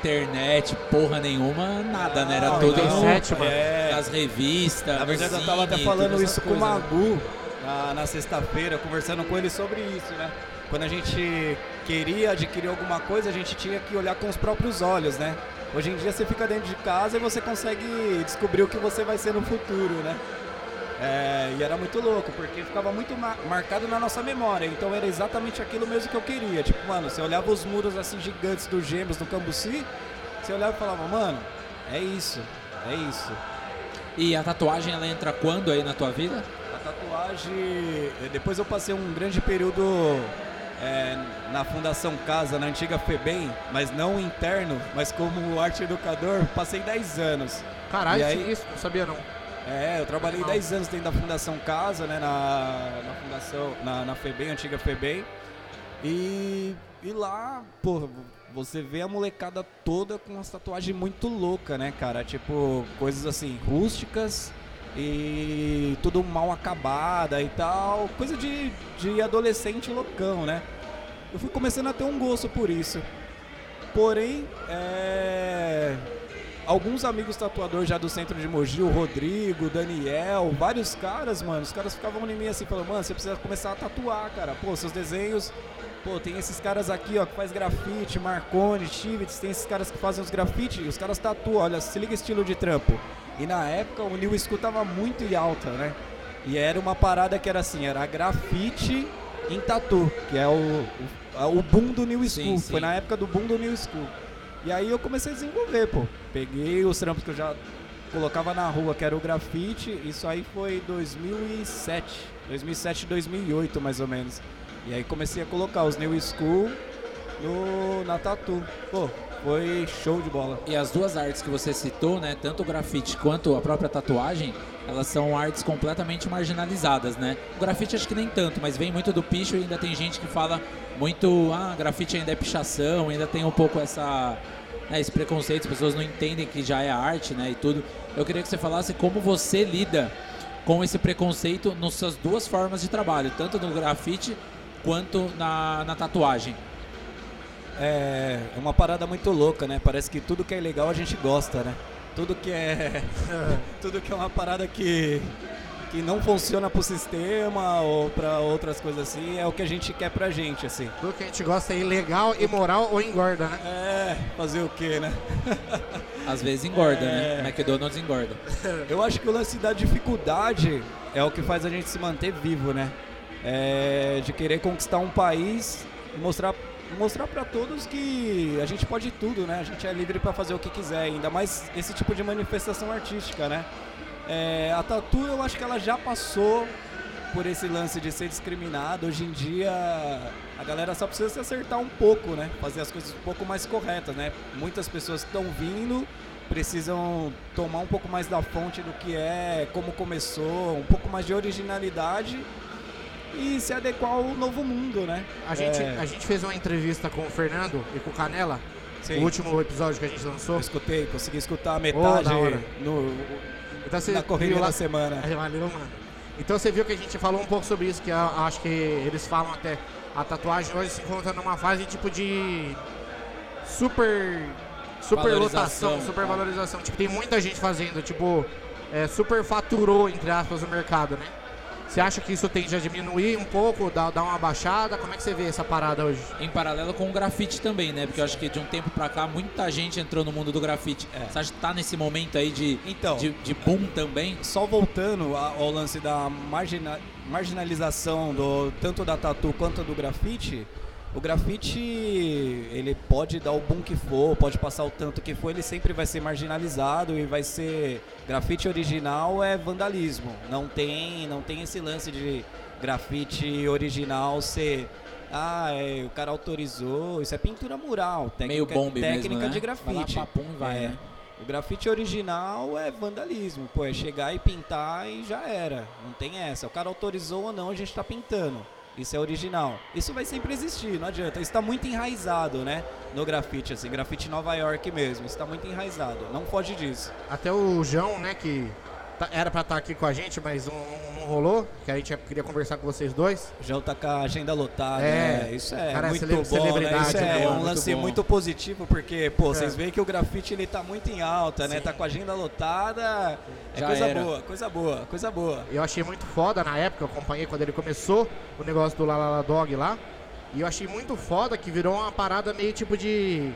internet, porra nenhuma, nada, né? Era Não, tudo 97, mano. É. das revistas. Na verdade, do eu tava até cine, falando isso com o né? Magu na, na sexta-feira, conversando com ele sobre isso, né? Quando a gente queria adquirir alguma coisa, a gente tinha que olhar com os próprios olhos, né? Hoje em dia você fica dentro de casa e você consegue descobrir o que você vai ser no futuro, né? É, e era muito louco, porque ficava muito ma- marcado na nossa memória. Então era exatamente aquilo mesmo que eu queria. Tipo, mano, você olhava os muros assim gigantes dos gêmeos no Cambuci, você olhava e falava, mano, é isso, é isso. E a tatuagem ela entra quando aí na tua vida? A tatuagem, eh, depois eu passei um grande período é, na Fundação Casa, na antiga FEBEM, mas não interno, mas como arte educador, passei 10 anos. Caralho, aí- isso, não sabia não. É, eu trabalhei Legal. 10 anos dentro da Fundação Casa, né, na, na Fundação, na, na FEBEM, antiga FEBEM. E, e lá, pô, você vê a molecada toda com umas tatuagens muito louca, né, cara? Tipo, coisas assim, rústicas e tudo mal acabada e tal. Coisa de, de adolescente loucão, né? Eu fui começando a ter um gosto por isso. Porém, é alguns amigos tatuadores já do centro de Mogi, o Rodrigo, o Daniel, vários caras, mano, os caras ficavam em mim assim, falando, mano, você precisa começar a tatuar, cara. Pô, seus desenhos, pô, tem esses caras aqui, ó, que faz grafite, Marconi, Chivitz, tem esses caras que fazem os grafite, e os caras tatuam, olha, se liga estilo de trampo. E na época o New School tava muito em alta, né? E era uma parada que era assim, era grafite em tatu, que é o, o, o boom do New School. sim. Foi na época do boom do New School. E aí eu comecei a desenvolver, pô. Peguei os trampos que eu já colocava na rua, que era o grafite. Isso aí foi 2007. 2007, 2008, mais ou menos. E aí comecei a colocar os New School no, na tatu. Pô, foi show de bola. E as duas artes que você citou, né, tanto o grafite quanto a própria tatuagem, elas são artes completamente marginalizadas, né? O grafite acho que nem tanto, mas vem muito do picho e ainda tem gente que fala muito, ah, grafite ainda é pichação, ainda tem um pouco essa né, esse preconceito, as pessoas não entendem que já é arte, né, e tudo. Eu queria que você falasse como você lida com esse preconceito nas suas duas formas de trabalho, tanto no grafite quanto na, na tatuagem. É é uma parada muito louca, né? Parece que tudo que é legal a gente gosta, né? Tudo que é. tudo que é uma parada que. que não funciona pro sistema ou pra outras coisas assim, é o que a gente quer pra gente, assim. Tudo que a gente gosta é ilegal, imoral ou engorda, né? É, fazer o quê, né? Às vezes engorda, É. né? McDonald's engorda. Eu acho que o lance da dificuldade é o que faz a gente se manter vivo, né? É, de querer conquistar um país e mostrar mostrar para todos que a gente pode tudo, né? A gente é livre para fazer o que quiser, ainda mais esse tipo de manifestação artística, né? É, a tatu eu acho que ela já passou por esse lance de ser discriminado. Hoje em dia a galera só precisa se acertar um pouco, né? Fazer as coisas um pouco mais corretas, né? Muitas pessoas estão vindo precisam tomar um pouco mais da fonte do que é, como começou, um pouco mais de originalidade e se adequar ao novo mundo, né? A gente, É, a gente fez uma entrevista com o Fernando e com o Canela, sim, o último episódio que a gente lançou. eu escutei, consegui escutar a metade hora. no, Então você na viu lá- da semana. É, Valeu, mano. Então você viu que a gente falou um pouco sobre isso, que eu acho que eles falam até a tatuagem hoje se encontra numa fase tipo de super lotação, super valorização. Tipo, tem muita gente fazendo, tipo, é, super faturou, entre aspas, o mercado, né? Você acha que isso tende a diminuir um pouco, dar, dar uma baixada? Como é que você vê essa parada hoje? Em paralelo com o grafite também, né? Porque eu acho que de um tempo pra cá muita gente entrou no mundo do grafite. É. Você acha que tá nesse momento aí de, Então, de, de boom também? só voltando ao lance da margina- marginalização do tanto da tatu quanto do grafite, o grafite ele pode dar o boom que for, pode passar o tanto que for, ele sempre vai ser marginalizado e vai ser grafite original é vandalismo. Não tem, não tem esse lance de grafite original ser ah, é, o cara autorizou, isso é pintura mural, técnica, Meio bombe técnica mesmo, né? de Vai lá, grafite. papum vai, É. né? O grafite original é vandalismo, pô, é chegar e pintar e já era. Não tem essa. O cara autorizou ou não, a gente tá pintando. Isso é original. Isso vai sempre existir, não adianta. Isso tá muito enraizado, né? No grafite, assim, grafite Nova York mesmo. Isso tá muito enraizado. Não foge disso. Até o João, né, que era pra estar aqui com a gente, mas não, não rolou, que a gente queria conversar com vocês dois. Já tá com a agenda lotada, É. né? Isso é Cara, muito cele- bom, né? celebridade, Isso né? é um Muito lance bom. muito positivo, porque, pô, É. vocês veem que o grafite ele tá muito em alta, né? Tá com a agenda lotada. É Já coisa era. boa, coisa boa, coisa boa. Eu achei muito foda na época, eu acompanhei quando ele começou o negócio do Lalala Dog lá. E eu achei muito foda que virou uma parada meio tipo de.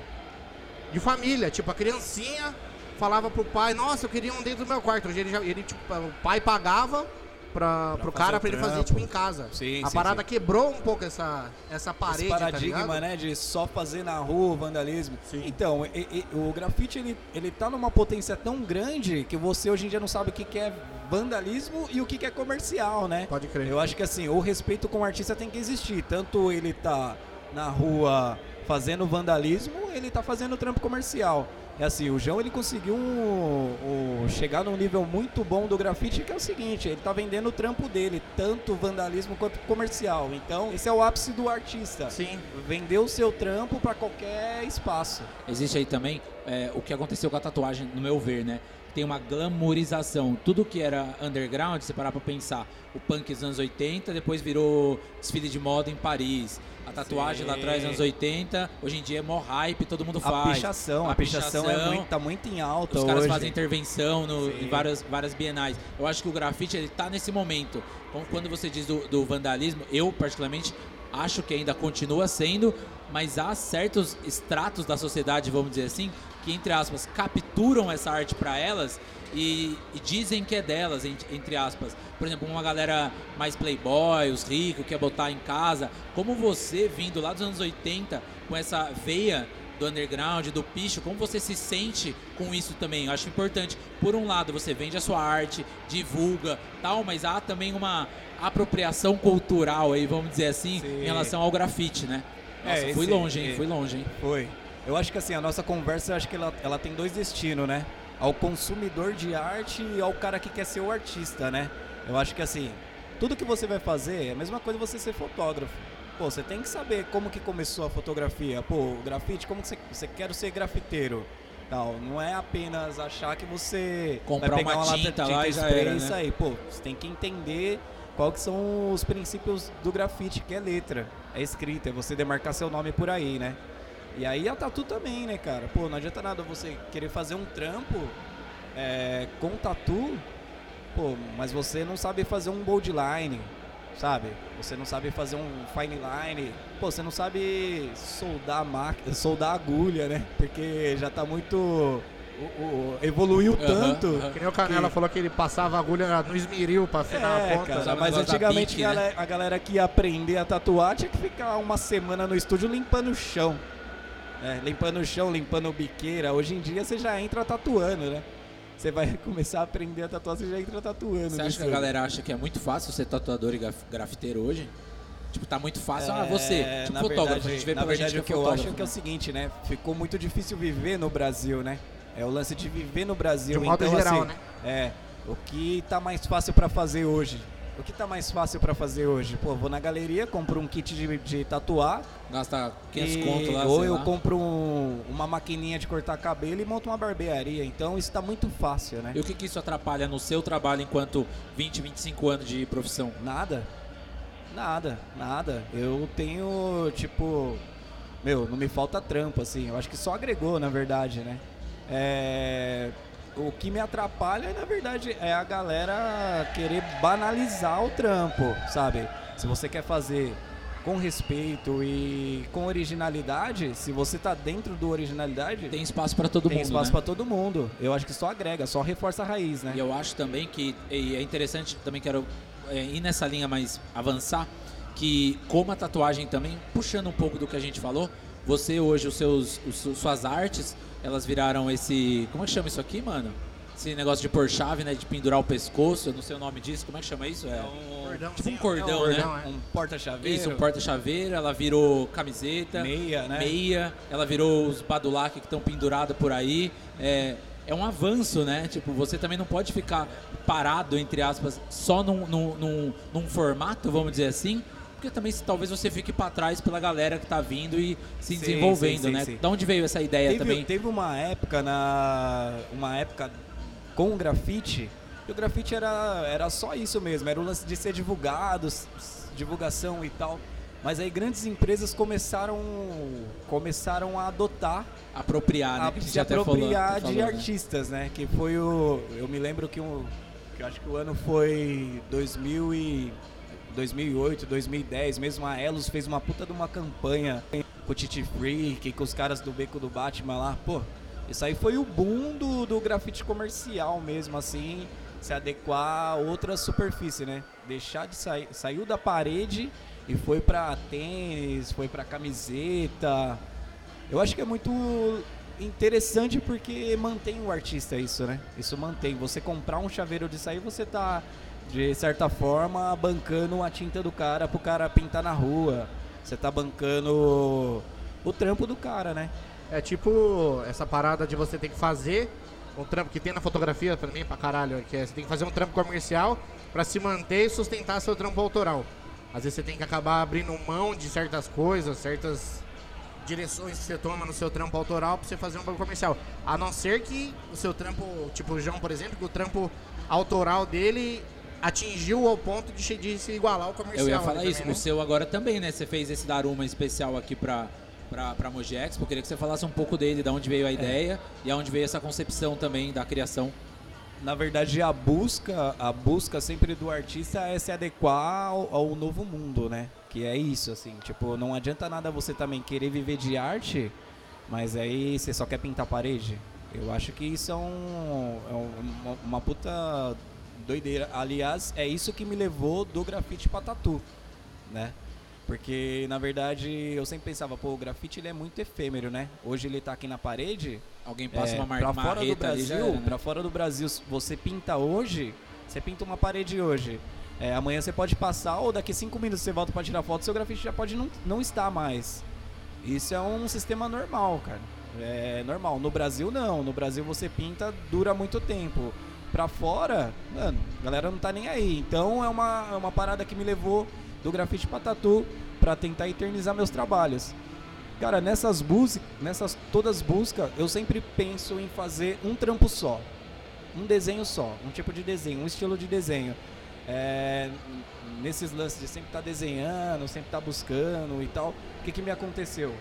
de família. Tipo, a criancinha falava pro pai, nossa, eu queria um dentro do meu quarto. Hoje ele, já, ele tipo, o pai pagava pra, Pra pro cara pra ele fazer tipo em casa. Sim, a sim, parada sim. quebrou um pouco essa, essa parede, Esse tá paradigma, ligado? né, de só fazer na rua o vandalismo. Sim. Então, e- e- o grafite ele, ele tá numa potência tão grande que você hoje em dia não sabe o que, que é vandalismo e o que, que é comercial, né? Pode crer. Eu acho que assim, o respeito com o artista tem que existir. Tanto ele tá na rua fazendo vandalismo, ele tá fazendo trampo comercial. É assim, o João ele conseguiu um- um- chegar num nível muito bom do grafite que é o seguinte, ele tá vendendo o trampo dele, tanto vandalismo quanto comercial. Então, esse é o ápice do artista. Sim. Vender o seu trampo para qualquer espaço. Existe aí também é, o que aconteceu com a tatuagem, no meu ver, né? Tem uma glamourização. Tudo que era underground, se parar pra pensar, o punk dos anos 80, depois virou desfile de moda em Paris. A tatuagem lá Sim. atrás, anos 80, hoje em dia é mó hype, todo mundo A faz. pichação, a, pichação, é muito, tá muito em alta Os caras hoje. fazem intervenção no- Sim. em várias, várias bienais. Eu acho que o grafite ele tá nesse momento. Quando você diz do, do vandalismo, eu particularmente acho que ainda continua sendo, mas há certos estratos da sociedade, vamos dizer assim, que entre aspas capturam essa arte para elas e, e dizem que é delas, en- entre aspas. Por exemplo, uma galera mais playboy, os ricos, quer botar em casa. Como você, vindo lá dos anos 80, com essa veia do underground, do picho, como você se sente com isso também? Eu acho importante. Por um lado, você vende a sua arte, divulga, tal, mas há também uma apropriação cultural aí, vamos dizer assim, Sim. em relação ao grafite, né? Nossa, É, fui esse- longe, hein? é. Fui longe, hein? Foi. Eu acho que assim, a nossa conversa, eu acho que ela, ela tem dois destinos, né? Ao consumidor de arte e ao cara que quer ser o artista, né? Eu acho que assim, tudo que você vai fazer é a mesma coisa você ser fotógrafo. Pô, você tem que saber como que começou a fotografia. Pô, o grafite, como que você, você quer ser grafiteiro? Tal, não é apenas achar que você Comprar vai pegar uma lata de tinta lá e já era, né? sair. Pô, você tem que entender qual que são os princípios do grafite, que é letra, é escrita, é você demarcar seu nome por aí, né? E aí a tatu também, né, cara? Pô, não adianta nada você querer fazer um trampo é, com tatu, pô, mas você não sabe fazer um bold line, sabe? Você não sabe fazer um fine line, pô, você não sabe soldar a soldar agulha, né? Porque já tá muito. O- o- evoluiu tanto. aham. Que nem o Canela Que- falou que ele passava a agulha no esmeril pra afinar a É, ponta. cara, o mas antigamente Bic, a né? galera- a galera que ia aprender a tatuar tinha que ficar uma semana no estúdio limpando o chão. É, limpando o chão, limpando biqueira. Hoje em dia você já entra tatuando, né? Você vai começar a aprender a tatuar, você já entra tatuando. Você acha que a galera acha que é muito fácil ser tatuador e graf- grafiteiro hoje? Tipo, tá muito fácil. ah, você, É, tipo na fotógrafo, verdade, a gente vê na pela verdade, gente o que que é eu fotógrafo. acho é que é o né? seguinte, né? Ficou muito difícil viver no Brasil, né? É o lance de viver no Brasil. De um modo então, geral, assim, né? É, o que tá mais fácil pra fazer hoje? O que tá mais fácil pra fazer hoje? Pô, vou na galeria, compro um kit de, de tatuar. Gasta 500 e- conto lá, Ou eu lá. compro um- uma maquininha de cortar cabelo e monto uma barbearia. Então isso tá muito fácil, né? E o que, que isso atrapalha no seu trabalho enquanto 20, 25 anos de profissão? Nada. Nada, nada. Eu tenho, tipo. Meu, não me falta trampo, assim. Eu acho que só agregou, na verdade, né? É. O que me atrapalha, na verdade, é a galera querer banalizar o trampo, sabe? Se você quer fazer com respeito e com originalidade, se você tá dentro do originalidade, Tem espaço pra todo tem mundo, espaço né? pra todo mundo. Eu acho que só agrega, só reforça a raiz, né? E eu acho também que e é interessante, também quero é, ir nessa linha mais avançar, que como a tatuagem também, puxando um pouco do que a gente falou, você hoje, os seus, os su- suas artes, elas viraram esse. Como é que chama isso aqui, mano? Esse negócio de pôr chave, né? De pendurar o pescoço, eu não sei o nome disso, como é que chama isso? É, tipo um cordão, É um né? cordão, é. Um porta-chaveiro. Isso, um porta-chaveiro, ela virou camiseta. Meia, né? meia, ela virou os badulac que estão pendurados por aí. É, é um avanço, né? Tipo, você também não pode ficar parado, entre aspas, só num, num, num, num formato, vamos dizer assim, porque também se- talvez você fique para trás pela galera que tá vindo e se Sim, desenvolvendo, sim, sim, né? sim. Da onde veio essa ideia Teve, também? teve uma época na uma época com o grafite, e o grafite era, era só isso mesmo, era o lance de ser divulgado, divulgação e tal. Mas aí grandes empresas começaram começaram a adotar Apropriar, né? a Que se até falou- apropriar até de falou, né? artistas, né? Que foi o. Eu me lembro que um. Que eu acho que o ano foi 2000 e, 2008, 2010, mesmo a Elos fez uma puta de uma campanha com o Titi Freak, com os caras do Beco do Batman lá. Pô, isso aí foi o boom do, do grafite comercial mesmo, assim. se adequar a outra superfície, né? Deixar de sair, saiu da parede e foi pra tênis, foi pra camiseta. Eu acho que é muito interessante porque mantém o artista isso, né? Isso mantém. Você comprar um chaveiro de sair, você tá de certa forma bancando a tinta do cara pro cara pintar na rua. Você tá bancando o trampo do cara, né? É tipo essa parada de você ter que fazer um trampo que tem na fotografia também pra caralho, que é você tem que fazer um trampo comercial pra se manter e sustentar seu trampo autoral. Às vezes você tem que acabar abrindo mão de certas coisas, certas direções que você toma no seu trampo autoral pra você fazer um bagulho comercial. A não ser que o seu trampo, tipo o João, por exemplo, que o trampo autoral dele atingiu ao ponto de, de se igualar ao comercial. Eu ia falar também, isso, né? o seu agora também, né? Você fez esse Daruma especial aqui pra, pra, pra Mogi Expo. Eu queria que você falasse um pouco dele, de onde veio a ideia e aonde veio essa concepção também da criação. Na verdade, a busca, a busca sempre do artista é se adequar ao, ao novo mundo, né? Que é isso, assim, tipo, não adianta nada você também querer viver de arte, mas aí você só quer pintar parede. Eu acho que isso é, um, é um- uma, uma puta doideira. Aliás, é isso que me levou do grafite pra tatu, né? Porque, na verdade, eu sempre pensava, pô, o grafite ele é muito efêmero, né? Hoje ele tá aqui na parede, Alguém passa é, uma mar pra fora do Brasil, era, né? pra fora do Brasil, você pinta hoje, você pinta uma parede hoje. É, amanhã você pode passar ou daqui cinco minutos você volta pra tirar foto, seu grafite já pode não, não estar mais. Isso é um sistema normal, cara. É normal. No Brasil não. No Brasil você pinta, dura muito tempo. Pra fora, mano, a galera não tá nem aí. Então é uma, é uma parada que me levou do grafite pra tatu pra tentar eternizar meus trabalhos. Cara, nessas buscas, nessas todas buscas, eu sempre penso em fazer um trampo só. Um desenho só, um tipo de desenho, um estilo de desenho. É, nesses lances de sempre estar desenhando, sempre estar buscando e tal, o que, que me aconteceu?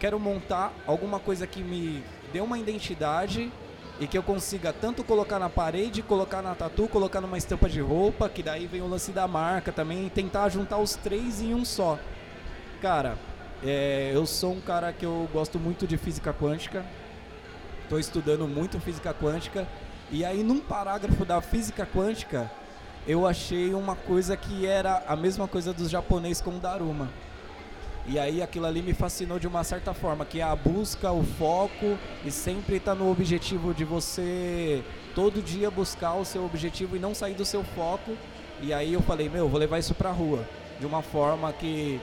Quero montar alguma coisa que me dê uma identidade e que eu consiga tanto colocar na parede, colocar na tatu, colocar numa estampa de roupa, que daí vem o lance da marca também, tentar juntar os três em um só. Cara, é, eu sou um cara que eu gosto muito de física quântica. Estou estudando muito física quântica. E aí, num parágrafo da física quântica, eu achei uma coisa que era a mesma coisa dos japoneses com o Daruma. E aí aquilo ali me fascinou de uma certa forma, que é a busca, o foco e sempre estar no objetivo de você todo dia buscar o seu objetivo e não sair do seu foco. E aí eu falei, meu, vou levar isso pra rua, de uma forma que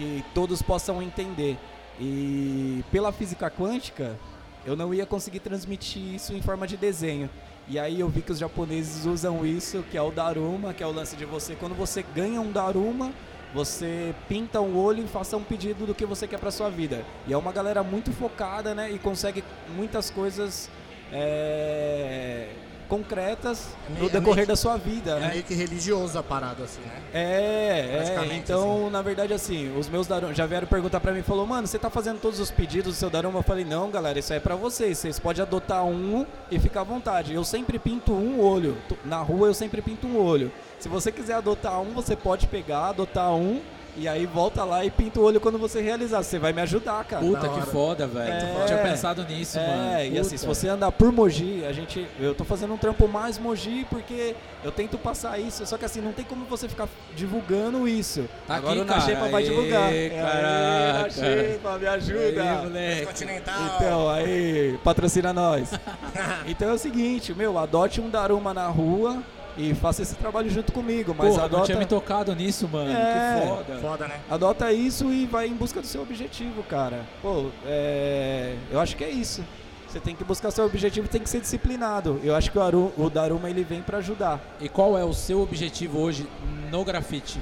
que todos possam entender. E pela física quântica, eu não ia conseguir transmitir isso em forma de desenho. E aí eu vi que os japoneses usam isso, que é o Daruma, que é o lance de você, quando você ganha um Daruma, você pinta um olho e faça um pedido do que você quer pra sua vida. E é uma galera muito focada, né? E consegue muitas coisas é, concretas É meio- no é decorrer da sua vida, É né? meio que religioso a parada, assim, né? É, é, então, na verdade, assim, os meus Daruma já vieram perguntar pra mim, falou, mano, você tá fazendo todos os pedidos do seu Daruma? Eu falei, não, galera, isso aí é pra vocês, vocês podem adotar um e ficar à vontade. Eu sempre pinto um olho, na rua eu sempre pinto um olho. Se você quiser adotar um, você pode pegar, adotar um, e aí volta lá e pinta o olho quando você realizar. Você vai me ajudar, cara. Puta que foda, velho. É. Eu tinha pensado nisso, mano. É, e assim, se você andar por Mogi, a gente. Eu tô fazendo um trampo mais Mogi porque eu tento passar isso. Só que assim, não tem como você ficar divulgando isso. Tá Agora aqui, o Na Xepa cara. vai divulgar. É, caraca. Aê, Na Xepa, me ajuda. Aí, moleque. Então, aí, patrocina nós. então é o seguinte, meu, adote um Daruma na rua e faça esse trabalho junto comigo. Mas Porra, não adota, tinha me tocado nisso, mano. É. Que foda. Foda, né? adota isso e vai em busca do seu objetivo, cara. Pô, é, eu acho que é isso. Você tem que buscar seu objetivo, tem que ser disciplinado. Eu acho que o, Aru, o Daruma ele vem pra ajudar. E qual é o seu objetivo hoje no grafite?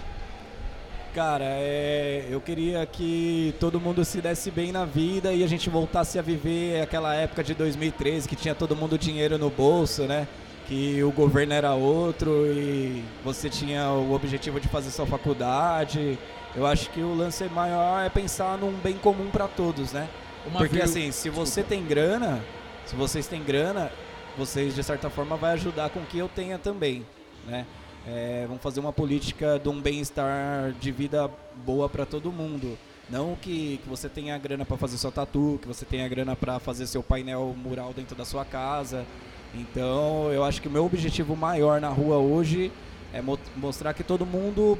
Cara, é, eu queria que todo mundo se desse bem na vida e a gente voltasse a viver aquela época de 2013 que tinha todo mundo dinheiro no bolso, né? Que o governo era outro e você tinha o objetivo de fazer sua faculdade. Eu acho que o lance maior é pensar num bem comum para todos, né? Uma Porque vir- assim, se você tem grana, se vocês têm grana, vocês de certa forma vai ajudar com que eu tenha também, né? É, vamos fazer uma política de um bem-estar de vida boa para todo mundo. Não que, que você tenha grana para fazer sua tatu, que você tenha grana para fazer seu painel mural dentro da sua casa. Então, eu acho que o meu objetivo maior na rua hoje é mo- mostrar que todo mundo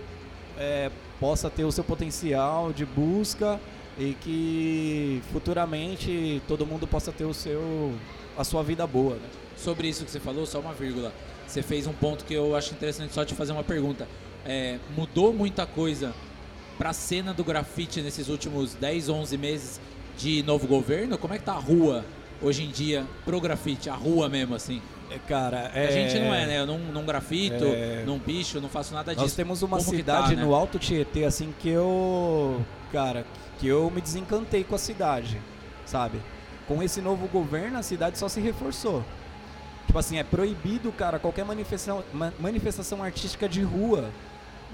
é, possa ter o seu potencial de busca e que futuramente todo mundo possa ter o seu a sua vida boa. Né? Sobre isso que você falou, só uma vírgula. Você fez um ponto que eu acho interessante só te fazer uma pergunta. É, mudou muita coisa pra cena do grafite nesses últimos 10, 11 meses de novo governo? Como é que tá a rua hoje em dia pro grafite? A rua mesmo, assim? É, cara, A gente não é, né? Eu não, não grafito, É. não bicho, não faço nada disso. Nós temos uma Como cidade tá, né? no Alto Tietê, assim, que eu. Cara, que eu me desencantei com a cidade, sabe? Com esse novo governo, a cidade só se reforçou. Tipo assim, é proibido, cara, qualquer manifestação, ma- manifestação artística de rua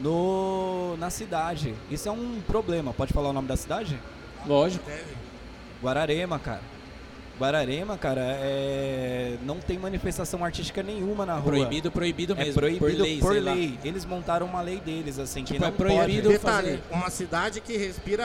no, na cidade. Isso é um problema. Pode falar o nome da cidade? Lógico. Guararema, cara. Guararema, cara, é... não tem manifestação artística nenhuma na rua. Proibido, proibido É mesmo. proibido por lei, lá. lei. Eles montaram uma lei deles, assim, que Tipo, não é proibido pode. Detalhe, fazer- uma cidade que respira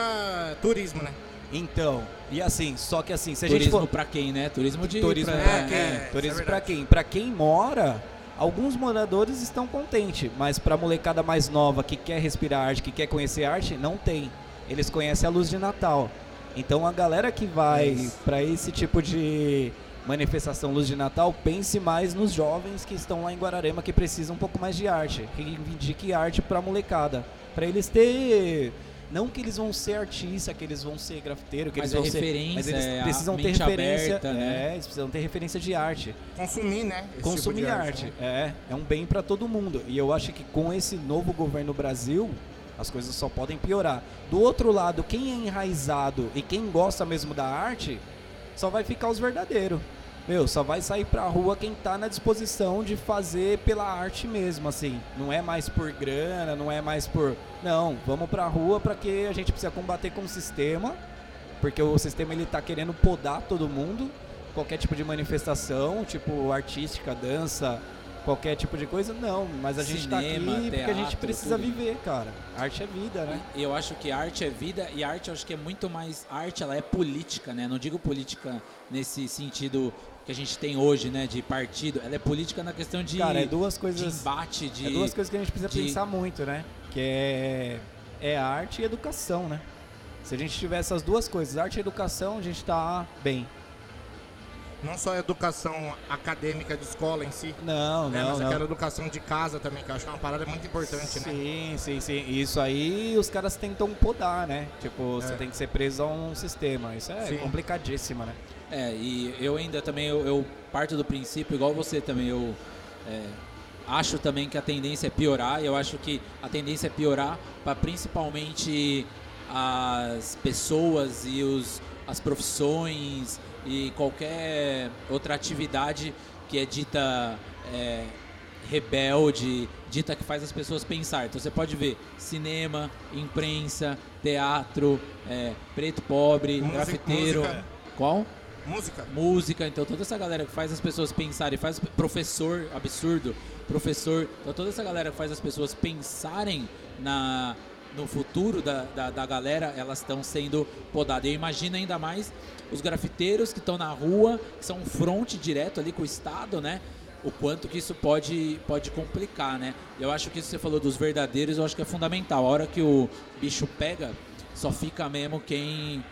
turismo, né? Então, e assim, só que assim, se a gente Turismo for... pra quem, né? Turismo de... Turismo pra- pra é, quem? é. Turismo é pra verdade. quem? Pra quem mora, alguns moradores estão contentes, mas pra molecada mais nova que quer respirar arte, que quer conhecer arte, não tem. Eles conhecem a luz de Natal. Então a galera que vai pra esse tipo de manifestação Luz de Natal, pense mais nos jovens que estão lá em Guararema que precisam um pouco mais de arte, que indique arte pra molecada, Pra eles ter não que eles vão ser artista, que eles vão ser grafiteiro, que Mas eles é vão ser, referência, mas eles é precisam ter referência, aberta, né? é, eles precisam ter referência de arte Consumir, né? esse consumir tipo de arte. né? É, é um bem para todo mundo. E eu acho que com esse novo governo Brasil, as coisas só podem piorar. Do outro lado, quem é enraizado e quem gosta mesmo da arte, só vai ficar os verdadeiros. Meu, só vai sair pra rua quem tá na disposição de fazer pela arte mesmo, assim. Não é mais por grana, não é mais por. Não, vamos pra rua pra que a gente precisa combater com o sistema, porque o sistema ele tá querendo podar todo mundo. Qualquer tipo de manifestação, tipo artística, dança, qualquer tipo de coisa, não. Mas a gente tá Cinema, aqui porque a gente teatro, precisa tudo. viver, cara. Arte é vida, né? E Eu acho que arte é vida e arte eu acho que é muito mais arte, ela é política, né? Não digo política nesse sentido que a gente tem hoje, né, de partido. Ela é política na questão de Cara, é duas de coisas. embate, de É duas coisas que a gente precisa de- pensar muito, né? Que é, é arte e educação, né? Se a gente tiver essas duas coisas, arte e educação, a gente tá bem. Não só a educação acadêmica de escola em si, Não, né? não, mas não. aquela educação de casa também, que eu acho que é uma parada muito importante, né? Sim, sim, sim. Isso aí os caras tentam podar, né? Tipo, você É. tem que ser preso a um sistema. Isso é Sim. complicadíssimo, né? É, e eu ainda também, eu, eu parto do princípio, igual você também, eu é, acho também que a tendência é piorar, eu acho que a tendência é piorar para principalmente as pessoas e os, as profissões e qualquer outra atividade que é dita é, rebelde, dita que faz as pessoas pensar. Então você pode ver cinema, imprensa, teatro, é, preto pobre, Música- grafiteiro. música. Qual? Música. música, então toda essa galera que faz as pessoas pensarem, faz professor absurdo, professor, então toda essa galera que faz as pessoas pensarem na no futuro da, da, da galera, elas estão sendo podadas. Eu imagino ainda mais os grafiteiros que estão na rua, que são um fronte direto ali com o Estado, né? O quanto que isso pode, pode complicar, né? Eu acho que isso que você falou dos verdadeiros, eu acho que é fundamental. A hora que o bicho pega, só fica mesmo quem.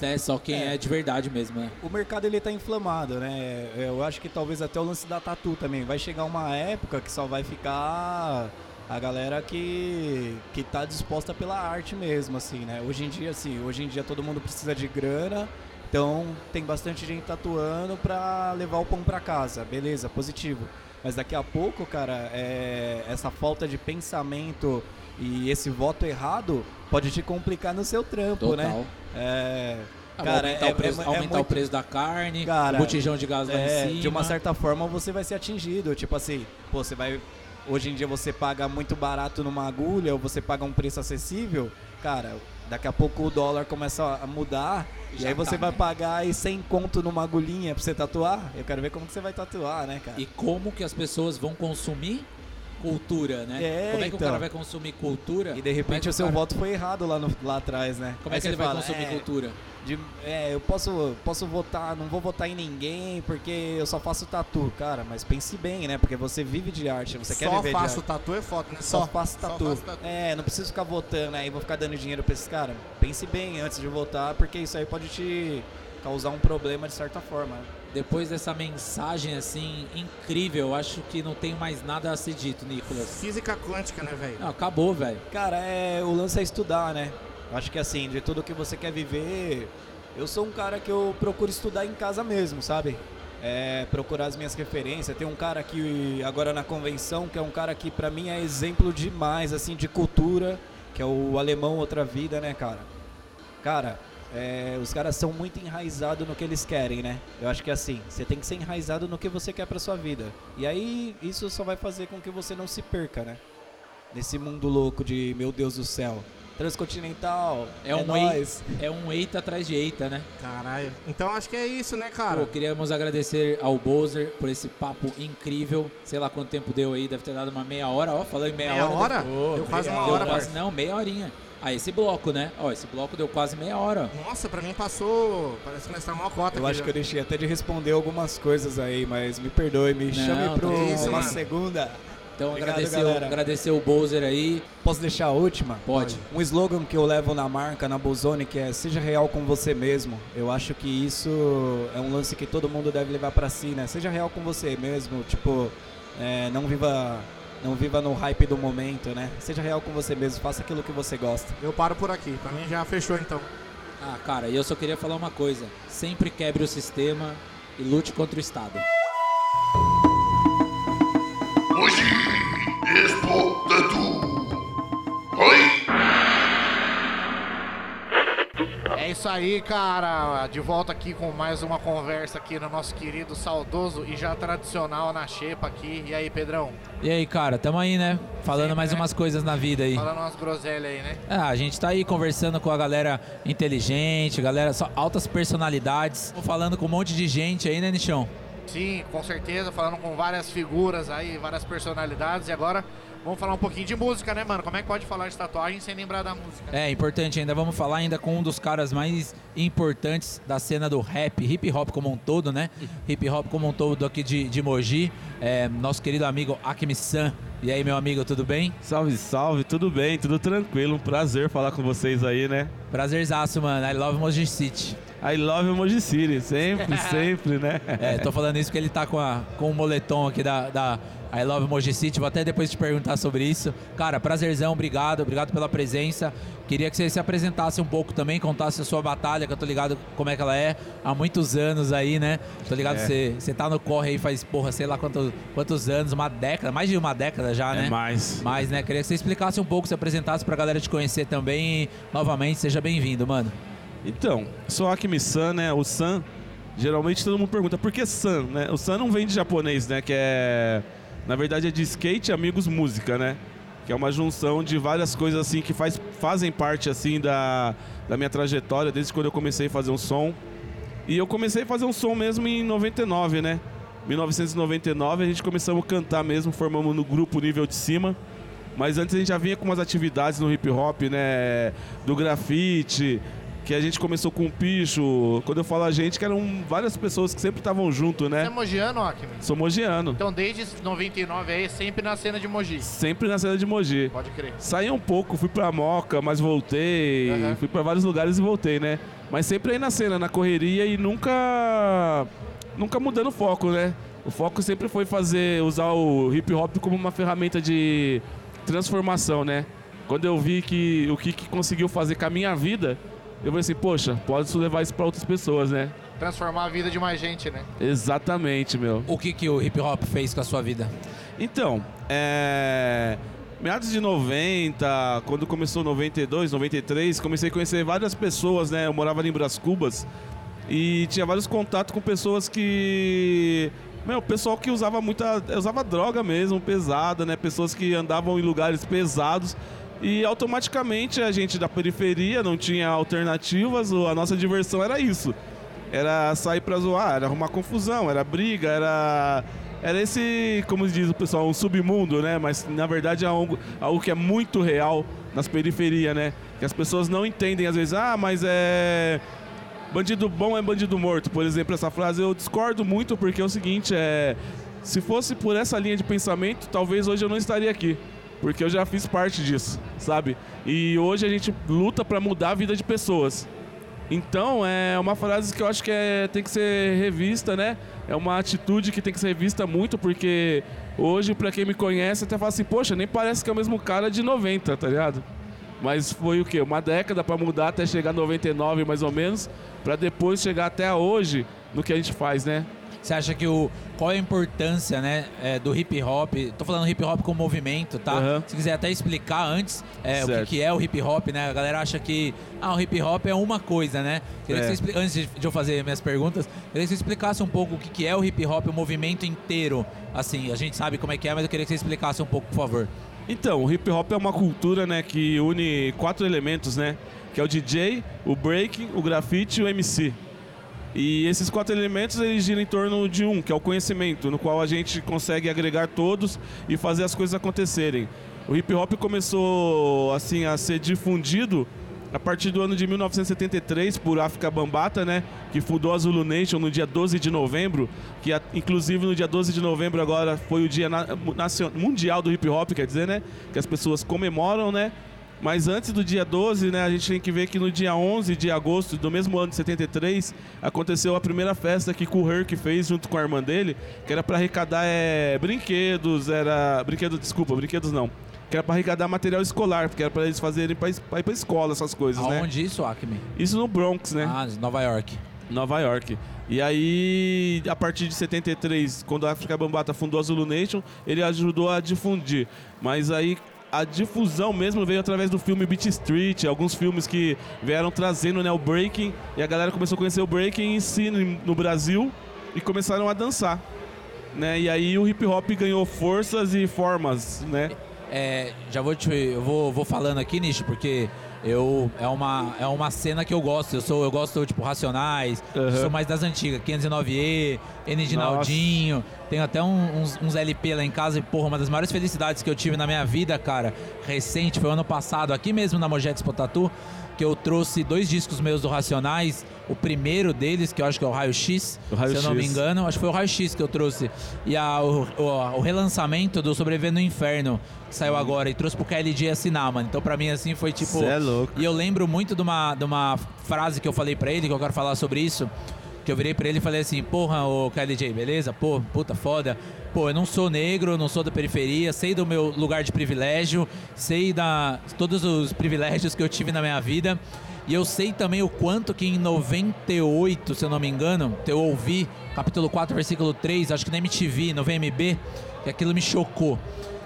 Né, só quem é. É. de verdade mesmo, né? O mercado ele tá inflamado, né? Eu acho que talvez até o lance da tatu também. Vai chegar uma época que só vai ficar a galera que, que tá disposta pela arte mesmo, assim, né? Hoje em dia, assim, hoje em dia todo mundo precisa de grana, então tem bastante gente tatuando pra levar o pão pra casa, beleza, positivo. Mas daqui a pouco, cara, é, essa falta de pensamento e esse voto errado pode te complicar no seu trampo, Total. né? É, Ah, cara, aumentar, é- o preço, é- é aumentar o muito- preço da carne, Cara, o botijão de gás lá é, em cima. de uma certa forma você vai ser atingido. Tipo assim, pô, você vai. Hoje em dia você paga muito barato numa agulha ou você paga um preço acessível, cara, daqui a pouco o dólar começa a mudar e aí você tá, vai né? pagar aí 100 conto numa agulhinha pra você tatuar. Eu quero ver como que você vai tatuar, né, cara? E como que as pessoas vão consumir cultura, né? É, Como é que o então. cara vai consumir cultura? E de é repente que o seu cara- voto foi errado lá, no- lá atrás, né? Como é Aí que ele você vai fala, consumir é, cultura? de- é, eu posso, posso votar, não vou votar em ninguém porque eu só faço tatu, cara, mas pense bem, né? Porque você vive de arte, você quer Só viver de faço arte. tatu é foto, né? Só faço Só tatu. faço tatu. É, não preciso ficar votando aí, vou ficar dando dinheiro pra esses caras. Pense bem antes de votar, porque isso aí pode te causar um problema de certa forma. né? Depois dessa mensagem assim incrível, acho que não tem mais nada a ser dito, Nicolas. Física quântica, né, velho? Não, acabou, velho. Cara, é, o lance é estudar, né? Acho que assim, de tudo que você quer viver, eu sou um cara que eu procuro estudar em casa mesmo, sabe? É, procurar as minhas referências. Tem um cara aqui agora na convenção que é um cara que pra mim é exemplo demais, assim, de cultura, que é o alemão Outra Vida, né, cara? Cara, é, os caras são muito enraizados no que eles querem, né? Eu acho que assim, você tem que ser enraizado no que você quer pra sua vida. E aí, isso só vai fazer com que você não se perca, né? Nesse mundo louco de, meu Deus do céu, transcontinental, É um nóis. É um eita atrás de eita, né? Caralho. Então acho que é isso, né, cara? Pô, queríamos agradecer ao Bowser por esse papo incrível. Sei lá quanto tempo deu aí, deve ter dado uma meia hora. Ó, em meia, Meia hora. hora? Pô, Deu quase uma deu hora, quase-. Não, meia horinha. Ah, esse bloco, né? Ó, esse bloco deu quase meia hora. Nossa, pra mim passou. Parece que nós estamos uma cota Eu aqui acho já. que eu deixei até de responder algumas coisas aí, mas me perdoe, me chame para tá isso, uma mano. segunda. Então Obrigado, agradecer, o- agradecer o Bowser aí. Posso deixar a última? Pode. Um slogan que eu levo na marca, na Bozone, que é seja real com você mesmo. Eu acho que isso é um lance que todo mundo deve levar pra si, né? Seja real com você mesmo, tipo, é, não viva não viva no hype do momento, né? Seja real com você mesmo, faça aquilo que você gosta. Eu paro por aqui. Pra mim já fechou então. Ah, cara, e eu só queria falar uma coisa. Sempre quebre o sistema e lute contra o Estado. Hoje, Expo Tatu. É isso aí, cara. De volta aqui com mais uma conversa aqui no nosso querido, saudoso e já tradicional na Xepa aqui. E aí, Pedrão? E aí, cara, tamo aí, né? Falando Sempre, mais né? umas coisas na vida aí. Falando umas groselhas aí, né? Ah, a gente tá aí conversando com a galera inteligente, galera, só altas personalidades, falando com um monte de gente aí, né, Nichão? Sim, com certeza, falando com várias figuras aí, várias personalidades. E agora vamos falar um pouquinho de música, né, mano? Como é que pode falar de tatuagem sem lembrar da música? É importante ainda, vamos falar ainda com um dos caras mais importantes da cena do rap, hip hop como um todo, né? Hip hop como um todo aqui de, de Mogi, é, nosso querido amigo Akemi San. E aí, meu amigo, tudo bem? Salve, salve, tudo bem, tudo tranquilo. Um prazer falar com vocês aí, né? Prazerzaço, mano. I love Mogi City. I love Emoji City, sempre, sempre, né? É, tô falando isso porque ele tá com, a, com o moletom aqui da, da I Love Moji City. Vou até depois te perguntar sobre isso. Cara, prazerzão, obrigado, obrigado pela presença. Queria que você se apresentasse um pouco também, contasse a sua batalha, que eu tô ligado como é que ela é há muitos anos aí, né? Tô ligado É. você, você tá no corre aí faz, porra, sei lá quanto, quantos anos, uma década, mais de uma década já, né? É mais. Mas, né, queria que você explicasse um pouco, se apresentasse pra galera te conhecer também. E, novamente, seja bem-vindo, mano. Então, sou Akemi San, né? O San, geralmente todo mundo pergunta por que San, né? O San não vem de japonês, né? Que é. Na verdade é de skate amigos música, né? Que é uma junção de várias coisas assim que faz, fazem parte assim da, da minha trajetória desde quando eu comecei a fazer um som. E eu comecei a fazer um som mesmo em 99, né? 1999 a gente começamos a cantar mesmo, formamos no grupo Nível de Cima. Mas antes a gente já vinha com umas atividades no hip hop, né? Do grafite, que a gente começou com o picho. Quando eu falo a gente, que eram várias pessoas que sempre estavam junto, Você é né? mogiano, Akimi? Sou mogiano. Então, desde 99 aí, sempre na cena de Mogi. Sempre na cena de Mogi. Pode crer. Saí um pouco, fui pra Moca, mas voltei. Aham. Fui pra vários lugares e voltei, né? Mas sempre aí na cena, na correria e nunca. Nunca mudando o foco, né? O foco sempre foi fazer, usar o hip hop como uma ferramenta de transformação, né? Quando eu vi que o que, que conseguiu fazer com a minha vida, eu falei assim, poxa, pode levar isso pra outras pessoas, né? Transformar a vida de mais gente, né? Exatamente, meu. O que, que o hip hop fez com a sua vida? Então, é... Meados de 90, quando começou 92, 93, comecei a conhecer várias pessoas, né? Eu morava ali em Bras Cubas e tinha vários contatos com pessoas que... Meu, pessoal que usava muita... Usava droga mesmo, pesada, né? Pessoas que andavam em lugares pesados e automaticamente a gente da periferia não tinha alternativas, a nossa diversão era isso. Era sair pra zoar, era arrumar confusão, era briga, era era esse, como diz o pessoal, um submundo, né? Mas na verdade é algo, algo que é muito real nas periferias, né? Que as pessoas não entendem às vezes, ah, mas é. Bandido bom é bandido morto, por exemplo, essa frase eu discordo muito porque é o seguinte, é. Se fosse por essa linha de pensamento, talvez hoje eu não estaria aqui. Porque eu já fiz parte disso, sabe? E hoje a gente luta para mudar a vida de pessoas. Então, é uma frase que eu acho que é, tem que ser revista, né? É uma atitude que tem que ser revista muito, porque hoje, pra quem me conhece, até fala assim, poxa, nem parece que é o mesmo cara de 90, tá ligado? Mas foi o quê? Uma década pra mudar até chegar a 99, mais ou menos, pra depois chegar até hoje no que a gente faz, né? Você acha que o. Qual é a importância, né, é, do hip hop? Tô falando hip hop como movimento, tá? Aham. Se quiser até explicar antes é, o que, que é o hip hop, né? A galera acha que ah, o hip hop é uma coisa, né? Queria É. que você expli- Antes de de eu fazer minhas perguntas, queria que você explicasse um pouco o que, que é o hip hop, o movimento inteiro. Assim, a gente sabe como é que é, mas eu queria que você explicasse um pouco, por favor. Então, o hip hop é uma cultura, né, que une quatro elementos, né? Que é o DJ, o breaking, o grafite e o MC. E esses quatro elementos eles giram em torno de um, que é o conhecimento, no qual a gente consegue agregar todos e fazer as coisas acontecerem. O hip hop começou assim a ser difundido a partir do ano de 1973 por África Bambata, né, que fundou a Zulu Nation no dia 12 de novembro, que inclusive no dia 12 de novembro agora foi o dia na- nacio- mundial do hip hop, quer dizer, né, que as pessoas comemoram, né? Mas antes do dia 12, né, a gente tem que ver que no dia 11 de agosto do mesmo ano de 73, aconteceu a primeira festa que o Herc fez junto com a irmã dele, que era para arrecadar é, brinquedos, era brinquedos, desculpa, brinquedos não. Que era para arrecadar material escolar, porque era para eles fazerem para ir para escola essas coisas, né? Aonde isso, Acme? Isso no Bronx, né? Ah, Nova York. Nova York. E aí, a partir de 73, quando a África Bambata fundou a Zulu Nation, ele ajudou a difundir. Mas aí a difusão mesmo veio através do filme Beat Street, alguns filmes que vieram trazendo né, o breaking, e a galera começou a conhecer o breaking em si no Brasil e começaram a dançar. Né? E aí o hip hop ganhou forças e formas, né? É, já vou te, eu vou, vou falando aqui, Nish, porque eu é uma é uma cena que eu gosto. Eu sou eu gosto tipo Racionais, Aham. sou mais das antigas, 509E, N de. Naldinho. Tenho até um- uns, uns LP lá em casa e porra, uma das maiores felicidades que eu tive na minha vida, cara, recente, foi ano passado, aqui mesmo na Mojex Potatu, que eu trouxe dois discos meus do Racionais. O primeiro deles, que eu acho que é o Raio X, O Raio se eu não me X. engano, acho que foi o Raio X que eu trouxe. E a- o, o- o relançamento do Sobreviver no Inferno, saiu agora, e trouxe pro KLJ assinar, mano. Então pra mim, assim, foi tipo. Cê é louco. E eu lembro muito de uma, de uma frase que eu falei pra ele, que eu quero falar sobre isso. Que eu virei pra ele e falei assim, porra, ô KLJ, beleza? Pô, puta foda. Pô, eu não sou negro, não sou da periferia, sei do meu lugar de privilégio, sei da todos os privilégios que eu tive na minha vida. E eu sei também o quanto que em 98, se eu não me engano, eu ouvi capítulo 4, versículo 3, acho que na MTV, no VMB, que aquilo me chocou.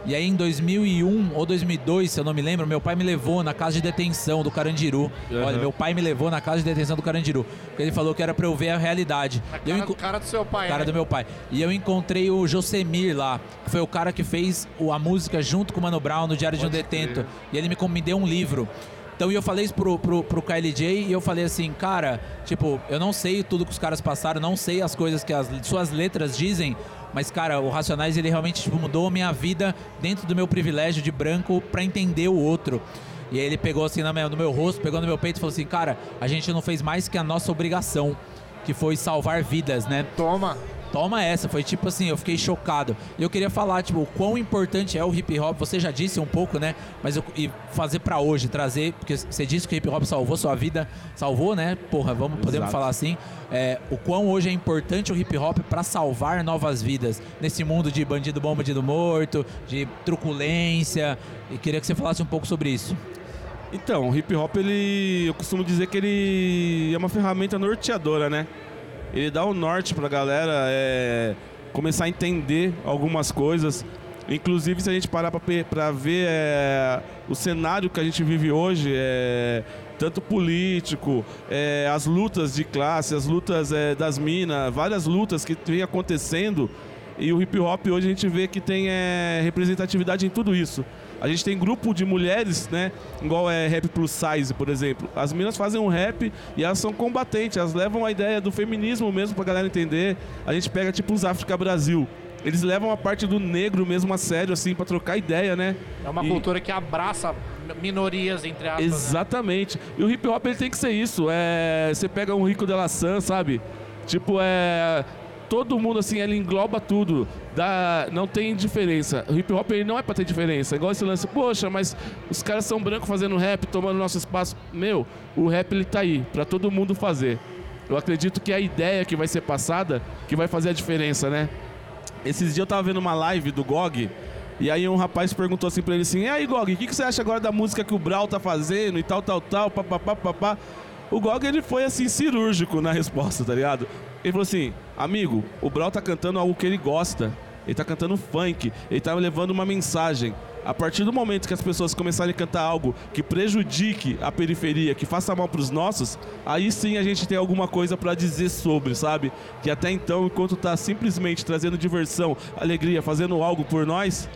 E aí em 2001 ou 2002, se eu não me lembro, meu pai me levou na casa de detenção do Carandiru. Uhum. Olha, meu pai me levou na casa de detenção do Carandiru. Porque ele falou que era pra eu ver a realidade. E eu Cara, enco- cara do seu pai, cara né? do meu pai. E eu encontrei o Josemir lá, que foi o cara que fez a música junto com o Mano Brown no Diário de um Pode Detento. crer. E ele me, me deu um livro. Então eu falei isso pro, pro, pro KLJ e eu falei assim, cara, tipo, eu não sei tudo que os caras passaram, não sei as coisas que as suas letras dizem, mas, cara, o Racionais ele realmente tipo, mudou a minha vida dentro do meu privilégio de branco pra entender o outro. E ele pegou assim na minha- no meu rosto, pegou no meu peito e falou assim, cara, a gente não fez mais que a nossa obrigação, que foi salvar vidas, né? Toma. Toma essa, foi tipo assim, eu fiquei chocado. E eu queria falar, tipo, o quão importante é o hip hop, você já disse um pouco, né? Mas eu, e fazer pra hoje, trazer, porque você disse que o hip hop salvou sua vida, salvou, né? Porra, vamos, podemos Exato. falar assim. É, o quão hoje é importante o hip hop pra salvar novas vidas nesse mundo de bandido bom, bandido morto, de truculência. E queria que você falasse um pouco sobre isso. Então, o hip hop, ele. Eu costumo dizer que ele é uma ferramenta norteadora, né? Ele dá o norte pra galera é, começar a entender algumas coisas. Inclusive, se a gente parar pra ver é, o cenário que a gente vive hoje, é, tanto político, é, as lutas de classe, as lutas é, das minas, várias lutas que vem acontecendo. E o hip hop hoje a gente vê que tem é, representatividade em tudo isso. A gente tem grupo de mulheres, né? Igual é rap plus size, por exemplo. As meninas fazem um rap e elas são combatentes, elas levam a ideia do feminismo mesmo pra galera entender. A gente pega tipo os África Brasil, eles levam a parte do negro mesmo a sério, assim, pra trocar ideia, né? É uma E- cultura que abraça minorias, entre aspas. né? Exatamente. E o hip hop ele tem que ser isso. É, você pega um Rico de la San, sabe? Tipo, é. Todo mundo assim, ele engloba tudo. Dá, não tem diferença. O hip hop ele não é pra ter diferença. Igual esse lance, poxa, mas os caras são brancos fazendo rap, tomando nosso espaço. Meu, o rap ele tá aí, pra todo mundo fazer. Eu acredito que é a ideia que vai ser passada que vai fazer a diferença, né? Esses dias eu tava vendo uma live do GOG, e aí um rapaz perguntou assim pra ele assim, e aí GOG, o que, que você acha agora da música que o Brau tá fazendo e tal, tal, tal, papapá, papá. O GOG ele foi assim, cirúrgico na resposta, tá ligado? Ele falou assim, amigo, o Brau tá cantando algo que ele gosta. Ele tá cantando funk, ele tá levando uma mensagem. A partir do momento que as pessoas começarem a cantar algo que prejudique a periferia, que faça mal pros nossos, aí sim a gente tem alguma coisa pra dizer sobre, sabe? Que até então, enquanto tá simplesmente trazendo diversão, alegria, fazendo algo por nós,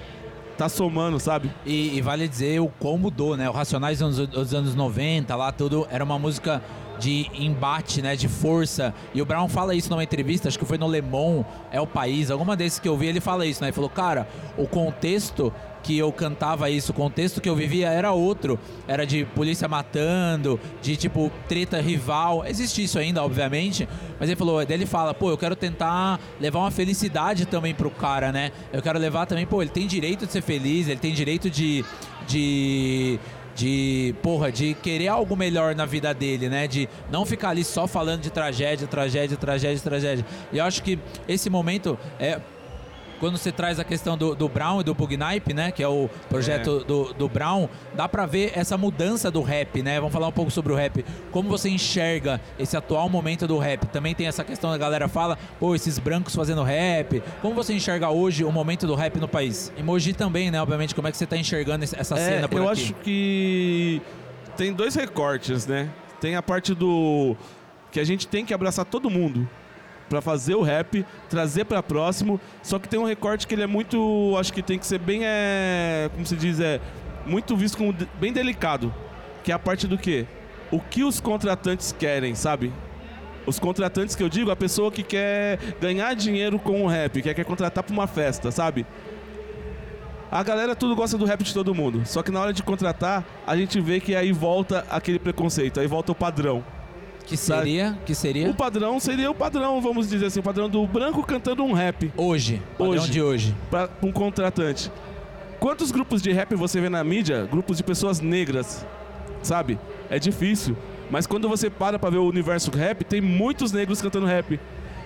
tá somando, sabe? E, e vale dizer o quão mudou, né? O Racionais dos anos, dos anos 90, lá tudo, era uma música de embate, né? De força. E o Brown fala isso numa entrevista, acho que foi no Le Monde, É o País, alguma desses que eu vi, ele fala isso, né? Ele falou, cara, o contexto que eu cantava isso, o contexto que eu vivia era outro. Era de polícia matando, de tipo treta rival. Existe isso ainda, obviamente. Mas ele falou, daí ele fala, pô, eu quero tentar levar uma felicidade também pro cara, né? Eu quero levar também, pô, ele tem direito de ser feliz, ele tem direito de. de de, porra, de querer algo melhor na vida dele, né? De não ficar ali só falando de tragédia, tragédia, tragédia, tragédia. E eu acho que esse momento é quando você traz a questão do, do Brown e do Bugnipe, né? Que é o projeto do, do Brown, dá pra ver essa mudança do rap, né? Vamos falar um pouco sobre o rap. Como você enxerga esse atual momento do rap? Também tem essa questão, a galera fala, pô, esses brancos fazendo rap. Como você enxerga hoje o momento do rap no país? Emoji também, né? Obviamente, como é que você tá enxergando essa É, cena por eu aqui? acho que tem dois recortes, né? Tem a parte do que a gente tem que abraçar todo mundo pra fazer o rap, trazer pra próximo. Só que tem um recorte que ele é muito, acho que tem que ser bem é, como se diz, é muito visto como de- bem delicado, que é a parte do quê? O que os contratantes querem, sabe? Os contratantes que eu digo, a pessoa que quer ganhar dinheiro com o rap, que quer contratar pra uma festa, sabe? A galera tudo gosta do rap de todo mundo. Só que na hora de contratar, a gente vê que aí volta aquele preconceito, aí volta o padrão. Que seria? Que seria? O padrão seria o padrão, vamos dizer assim, o padrão do branco cantando um rap. Hoje, padrão Hoje. de hoje. Pra um contratante. Quantos grupos de rap você vê na mídia? Grupos de pessoas negras, sabe? É difícil. Mas quando você para pra ver o universo rap, tem muitos negros cantando rap.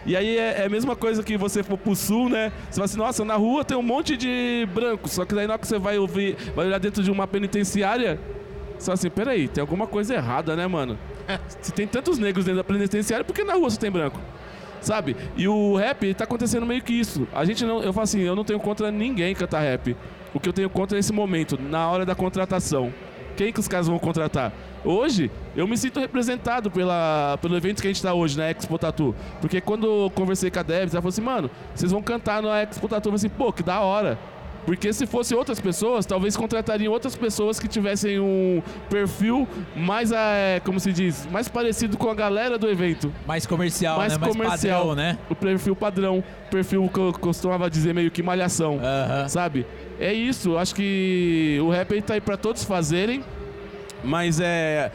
E aí é, é a mesma coisa que você for pro sul, né? Você fala assim, nossa, na rua tem um monte de brancos. Só que daí na hora que você vai ouvir, vai olhar dentro de uma penitenciária, você fala assim, peraí, tem alguma coisa errada, né, mano? Se tem tantos negros dentro da penitenciária, por que na rua só tem branco? Sabe? E o rap tá acontecendo meio que isso. A gente não. Eu falo assim, eu não tenho contra ninguém cantar rap. O que eu tenho contra é esse momento, na hora da contratação. Quem que os caras vão contratar? Hoje, eu me sinto representado pela, pelo evento que a gente tá hoje, na Expo Tatu. Porque quando eu conversei com a Debs, ela falou assim, mano, vocês vão cantar na Expo Tatu. Eu falei assim, pô, que da hora. Porque se fosse outras pessoas, talvez contratariam outras pessoas que tivessem um perfil mais, é, como se diz, mais parecido com a galera do evento. Mais comercial, mais né? Mais comercial, padrão, né? O perfil padrão, perfil que eu costumava dizer meio que malhação, Aham. sabe? É isso, acho que o rap tá aí pra todos fazerem, mas é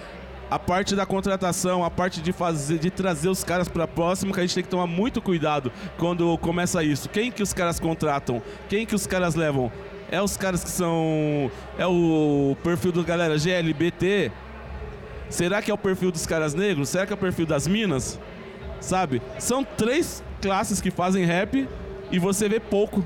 a parte da contratação, a parte de fazer, de trazer os caras pra próximo, que a gente tem que tomar muito cuidado quando começa isso. Quem que os caras contratam? Quem que os caras levam? É os caras que são. É o perfil do galera GLBT? Será que é o perfil dos caras negros? Será que é o perfil das minas? Sabe? São três classes que fazem rap e você vê pouco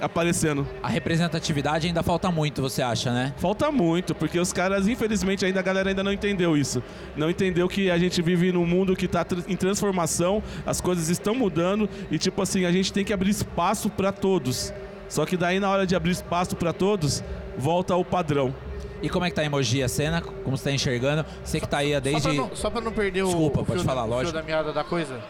aparecendo. A representatividade ainda falta muito, você acha, né? Falta muito, porque os caras, infelizmente, ainda a galera ainda não entendeu isso. Não entendeu que a gente vive num mundo que tá tr- em transformação, as coisas estão mudando e tipo assim, a gente tem que abrir espaço pra todos. Só que daí na hora de abrir espaço pra todos, volta ao padrão. E como é que tá a emoji a cena? Como você tá enxergando? Você que tá aí desde. Só, pra não, só pra não perder o- Desculpa, o, pode fio, falar, da, o fio lógico. da meada da coisa,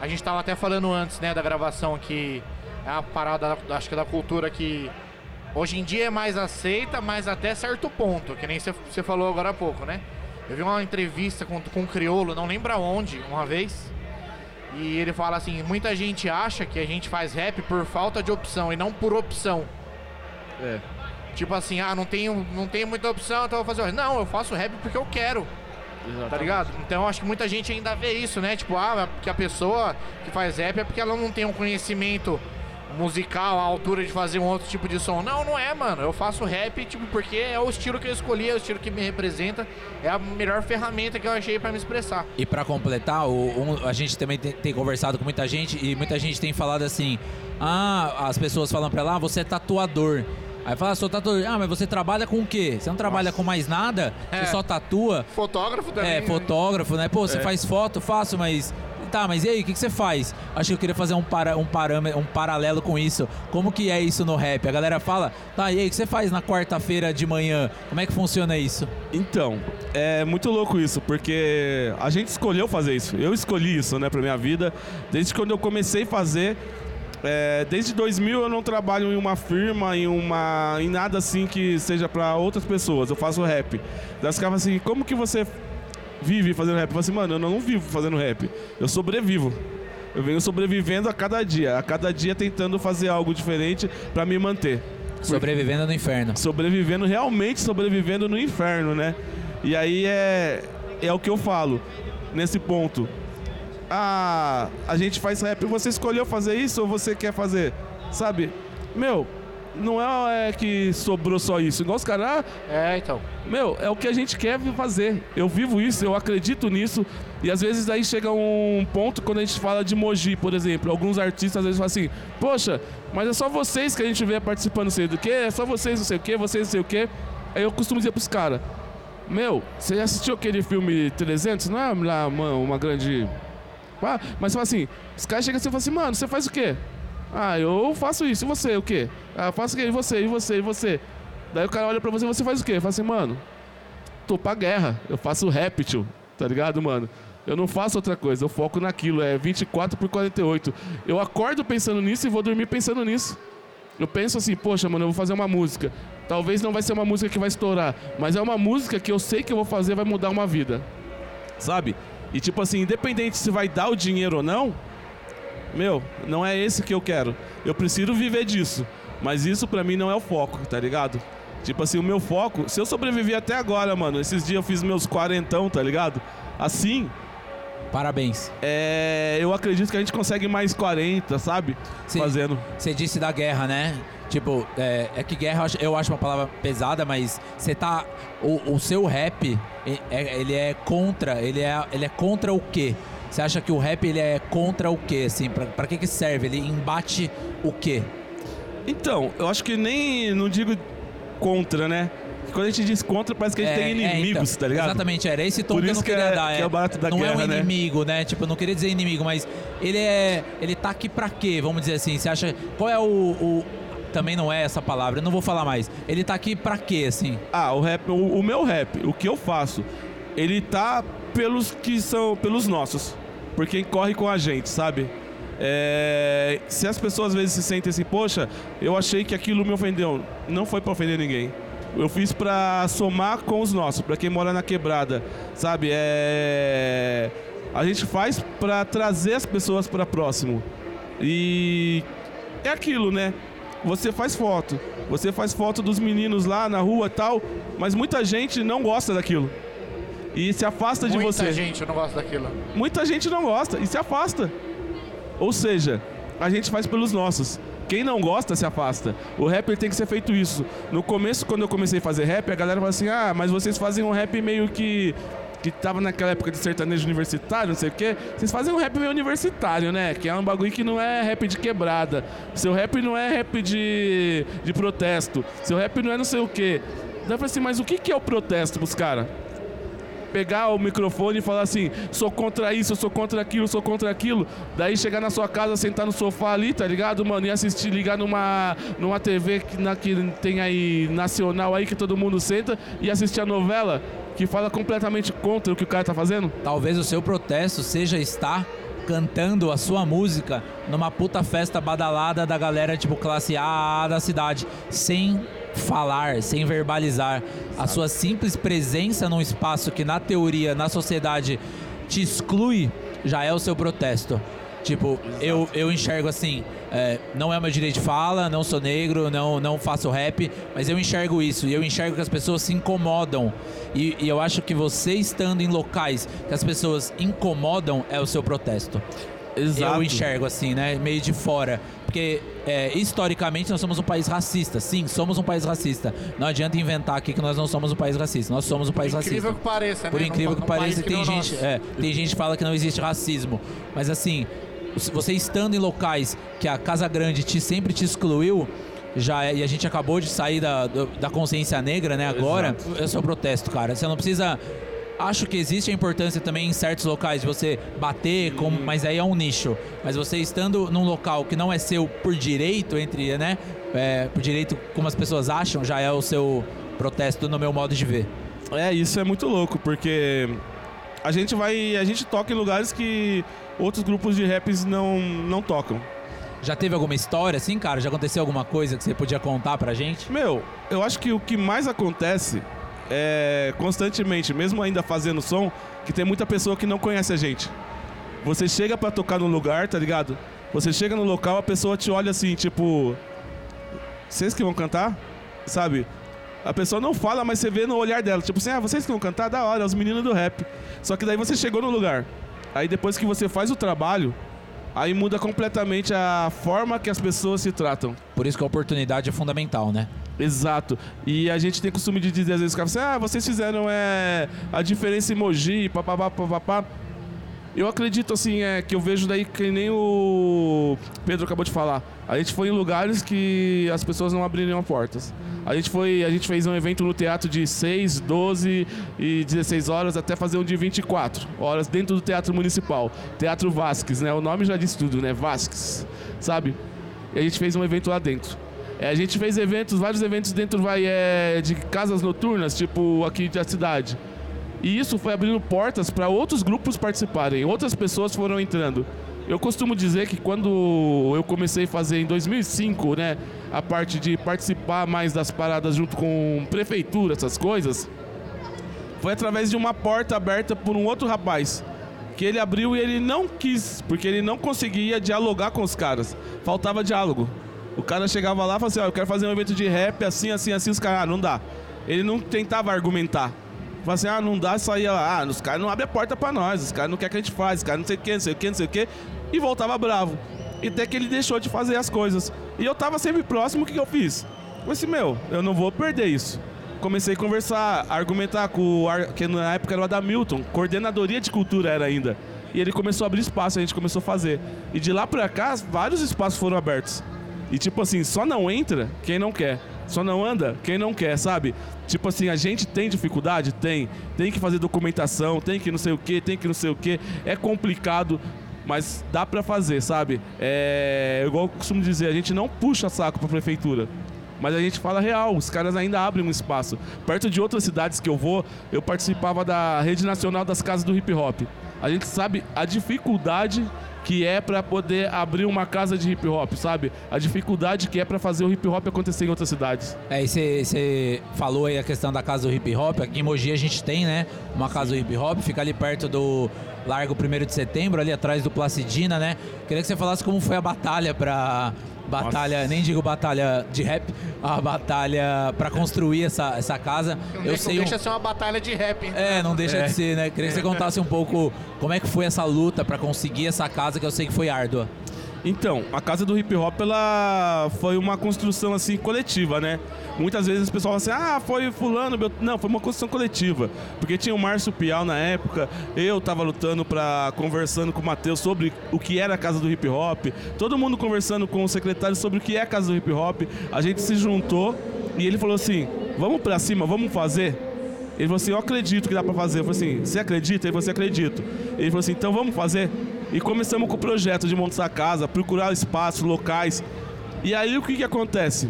a gente tava até falando antes, né, da gravação que é a parada, da- acho que da cultura que hoje em dia é mais aceita, mas até certo ponto, que nem você falou agora há pouco, né? Eu vi uma entrevista com, com um criolo, não lembro aonde, uma vez, E ele fala assim: muita gente acha que a gente faz rap por falta de opção e não por opção. É. Tipo assim, ah, não tenho, não tenho muita opção, então eu vou fazer. Não, eu faço rap porque eu quero. Tá ligado? Então acho que muita gente ainda vê isso, né? Tipo, ah, que a pessoa que faz rap é porque ela não tem um conhecimento musical à altura de fazer um outro tipo de som. Não, não é, mano. Eu faço rap, tipo, porque é o estilo que eu escolhi, é o estilo que me representa, é a melhor ferramenta que eu achei pra me expressar. E pra completar, o- um- a gente também tem, tem conversado com muita gente e muita gente tem falado assim: ah, as pessoas falam pra ela, ah, você é tatuador. Aí fala, ah, sou tatuador. Ah, mas você trabalha com o quê? Você não trabalha com mais nada? É. Você só tatua? Fotógrafo também. É, né? fotógrafo, né? Pô, você É. faz foto? Faço, mas. Tá, mas e aí, o que, que você faz? Acho que eu queria fazer um, para, um, parâmetro, um paralelo com isso. Como que é isso no rap? A galera fala, tá, e aí, o que você faz na quarta-feira de manhã? Como é que funciona isso? Então, é muito louco isso, porque a gente escolheu fazer isso. Eu escolhi isso, né, pra minha vida. Desde quando eu comecei a fazer. é, desde 2000 eu não trabalho em uma firma, em uma, em nada assim que seja pra outras pessoas. Eu faço rap. Daí os caras assim, como que você vive fazendo rap? Eu falo assim, mano, eu não vivo fazendo rap. Eu sobrevivo. Eu venho sobrevivendo a cada dia, a cada dia tentando fazer algo diferente pra me manter. Sobrevivendo no inferno. Sobrevivendo, realmente sobrevivendo no inferno, né? E aí é, é o que eu falo nesse ponto. Ah, a gente faz rap, você escolheu fazer isso ou você quer fazer? Sabe? Meu, não é, é que sobrou só isso. Igual os caras, ah, É, então. meu, é o que a gente quer fazer. Eu vivo isso, eu acredito nisso. E às vezes daí chega um ponto quando a gente fala de Moji, por exemplo. Alguns artistas às vezes falam assim: Poxa, mas é só vocês que a gente vê participando, não sei do que, é só vocês, não sei o que, vocês, não sei o que. Aí eu costumo dizer pros caras: Meu, você já assistiu aquele filme 300? Não é lá uma, uma grande. Ah, mas fala assim: os caras chegam assim e falam assim: Mano, você faz o quê? Ah, eu faço isso, e você, o quê? Ah, eu faço o quê? E você, e você, e você? Daí o cara olha pra você e você faz o quê? Fala assim, mano, tô pra guerra. Eu faço rap, tio. Tá ligado, mano? Eu não faço outra coisa, eu foco naquilo. É 24 por 48. Eu acordo pensando nisso e vou dormir pensando nisso. Eu penso assim, poxa, mano, eu vou fazer uma música. Talvez não vai ser uma música que vai estourar, mas é uma música que eu sei que eu vou fazer vai mudar uma vida. Sabe? E tipo assim, independente se vai dar o dinheiro ou não, meu, não é esse que eu quero. Eu preciso viver disso. Mas isso pra mim não é o foco, tá ligado? Tipo assim, o meu foco, se eu sobreviver até agora, mano, esses dias eu fiz meus quarentão, tá ligado? Assim, Parabéns. é, eu acredito que a gente consegue mais 40, sabe? Sim. Fazendo. Você disse da guerra, né? Tipo, é, é que guerra eu acho, uma palavra pesada, mas você tá. O, o seu rap, é- ele é contra. Ele é, ele é contra o quê? Você acha que o rap ele é contra o quê? Assim, pra, pra que que serve? Ele embate o quê? Então, eu acho que nem. Não digo contra, né? Quando a gente diz contra, parece que a gente É, tem é, inimigos, então, tá ligado? Exatamente, era esse tom Por que eu não que queria é- dar. que é o barato da não é guerra, um né? inimigo, né? Tipo, eu não queria dizer inimigo, mas ele é. Ele tá aqui pra quê? Vamos dizer assim. Você acha. Qual é o. o- também não é essa palavra, eu não vou falar mais. Ele tá aqui pra quê, assim? Ah, o rap, o, o meu rap, o que eu faço, ele tá pelos que são, pelos nossos, por quem corre com a gente, sabe? É, se as pessoas às vezes se sentem assim, poxa, eu achei que aquilo me ofendeu, não foi pra ofender ninguém. Eu fiz pra somar com os nossos, pra quem mora na quebrada, sabe? É, a gente faz pra trazer as pessoas pra próximo. E é aquilo, né? Você faz foto, você faz foto dos meninos lá na rua tal, mas muita gente não gosta daquilo. E se afasta de Muita você. gente não gosta daquilo. Muita gente não gosta e se afasta. Ou seja, a gente faz pelos nossos. Quem não gosta se afasta. O rapper tem que ser feito isso. No começo, quando eu comecei a fazer rap, a galera falava assim: ah, mas vocês fazem um rap meio que. que tava naquela época de sertanejo universitário, não sei o quê. Vocês fazem um rap meio universitário, né? Que é um bagulho que não é rap de quebrada. Seu rap não é rap de, de protesto. Seu rap não é não sei o quê. Daí eu falei assim: mas o que, que é o protesto pros caras? Pegar o microfone e falar assim: sou contra isso, sou contra aquilo, sou contra aquilo. Daí chegar na sua casa, sentar no sofá ali, tá ligado, mano? E assistir, ligar numa, numa TV que, na, que tem aí nacional aí que todo mundo senta e assistir a novela que fala completamente contra o que o cara tá fazendo. Talvez o seu protesto seja estar cantando a sua música numa puta festa badalada da galera tipo classe A da cidade, sem falar, sem verbalizar. A sua simples presença num espaço que na teoria, na sociedade te exclui, já é o seu protesto. Tipo, eu, eu enxergo assim, é, não é o meu direito de fala, não sou negro, não, não faço rap, mas eu enxergo isso e eu enxergo que as pessoas se incomodam. E, e eu acho que você estando em locais que as pessoas incomodam é o seu protesto. Exato. Eu enxergo assim, né? Meio de fora. Porque é, historicamente nós somos um país racista. Sim, somos um país racista. Não adianta inventar aqui que nós não somos um país racista. Nós somos um país Incrível racista. que pareça, Por né? incrível que pareça, que tem nem o gente, é, tem gente que fala que não existe racismo. Mas assim, você estando em locais que a Casa Grande te, sempre te excluiu, já é- e a gente acabou de sair da, do- da consciência negra, né, agora, é só protesto, cara. Você não precisa. Acho que existe a importância também em certos locais de você bater, como, mas aí é um nicho. Mas você estando num local que não é seu por direito, entre, né? é, por direito, como as pessoas acham, já é o seu protesto no meu modo de ver. É, isso é muito louco, porque a gente vai. A gente toca em lugares que outros grupos de raps não, não tocam. Já teve alguma história assim, cara? Já aconteceu alguma coisa que você podia contar pra gente? Meu, eu acho que o que mais acontece é constantemente, mesmo ainda fazendo som, que tem muita pessoa que não conhece a gente. Você chega pra tocar no lugar, tá ligado? Você chega no local, a pessoa te olha assim, tipo. Vocês que vão cantar? Sabe? A pessoa não fala, mas você vê no olhar dela. Tipo assim, ah, vocês que vão cantar? Da hora, os meninos do rap. Só que daí você chegou no lugar. Aí depois que você faz o trabalho, aí muda completamente a forma que as pessoas se tratam. Por isso que a oportunidade é fundamental, né? Exato. E a gente tem costume de dizer, às vezes, assim, ah, vocês fizeram é, a diferença emoji, papapá, papapá. Eu acredito, assim, é, que eu vejo daí que nem o Pedro acabou de falar. A gente foi em lugares que as pessoas não abririam portas. A gente, foi, a gente fez um evento no teatro de 6, 12 e 16 horas até fazer um de 24 horas dentro do Teatro Municipal. Teatro Vasques, né? O nome já diz tudo, né? Vasques, sabe? E a gente fez um evento lá dentro. É, a gente fez eventos, vários eventos dentro vai, é, de casas noturnas, tipo aqui da cidade. E isso foi abrindo portas para outros grupos participarem, outras pessoas foram entrando. Eu costumo dizer que quando eu comecei a fazer em 2005, né, a parte de participar mais das paradas junto com prefeitura, essas coisas, foi através de uma porta aberta por um outro rapaz. Que ele abriu e ele não quis, porque ele não conseguia dialogar com os caras. Faltava diálogo. O cara chegava lá e falava assim: Ó, eu quero fazer um evento de rap assim, assim, assim. Os caras, ah, não dá. Ele não tentava argumentar. Falava assim: ah, não dá, saía lá. Ah, os caras não abrem a porta pra nós. Os caras não querem que a gente faça. Os caras não sei o que, não sei o que, não sei o que. E voltava bravo. E até que ele deixou de fazer as coisas. E eu tava sempre próximo, o que, que eu fiz? Falei assim: meu, eu não vou perder isso comecei a conversar, a argumentar com o Ar- que na época era o Adamilton, coordenadoria de cultura era ainda. E ele começou a abrir espaço, a gente começou a fazer. E de lá pra cá, vários espaços foram abertos. E tipo assim, só não entra quem não quer. Só não anda quem não quer, sabe? Tipo assim, a gente tem dificuldade? Tem. Tem que fazer documentação, tem que não sei o que, tem que não sei o que. É complicado, mas dá pra fazer, sabe? É. Igual eu costumo dizer, a gente não puxa saco pra prefeitura. Mas a gente fala real, os caras ainda abrem um espaço. Perto de outras cidades que eu vou, eu participava da Rede Nacional das Casas do Hip Hop. A gente sabe a dificuldade que é pra poder abrir uma casa de hip hop, sabe? A dificuldade que é pra fazer o hip hop acontecer em outras cidades. É, e você falou aí a questão da casa do hip hop. Aqui em Mogi a gente tem, né? Uma casa do hip hop, fica ali perto do Largo 1 de Setembro, ali atrás do Placidina, né? Queria que você falasse como foi a batalha pra. Batalha, nem digo batalha de rap, a batalha pra construir essa, essa casa. Não Eu deixa, sei não um- deixa ser uma batalha de rap, hein? É, não deixa de ser, né? Queria que você contasse um pouco como é que foi essa luta pra conseguir essa casa que eu sei que foi árdua. Então, a casa do hip hop ela foi uma construção assim coletiva, né? Muitas vezes o pessoal fala assim: "Ah, foi fulano, meu... não, foi uma construção coletiva". Porque tinha o Márcio Pial na época, eu tava lutando para conversando com o Matheus sobre o que era a casa do hip hop, todo mundo conversando com o secretário sobre o que é a casa do hip hop. A gente se juntou e ele falou assim: "Vamos pra cima, vamos fazer". Ele falou assim: Eu acredito que dá pra fazer. Eu falei assim: Você acredita? Ele falou assim: Acredito. Ele falou assim: Então vamos fazer. E começamos com o projeto de montar casa, procurar espaços, locais. E aí o que, que acontece?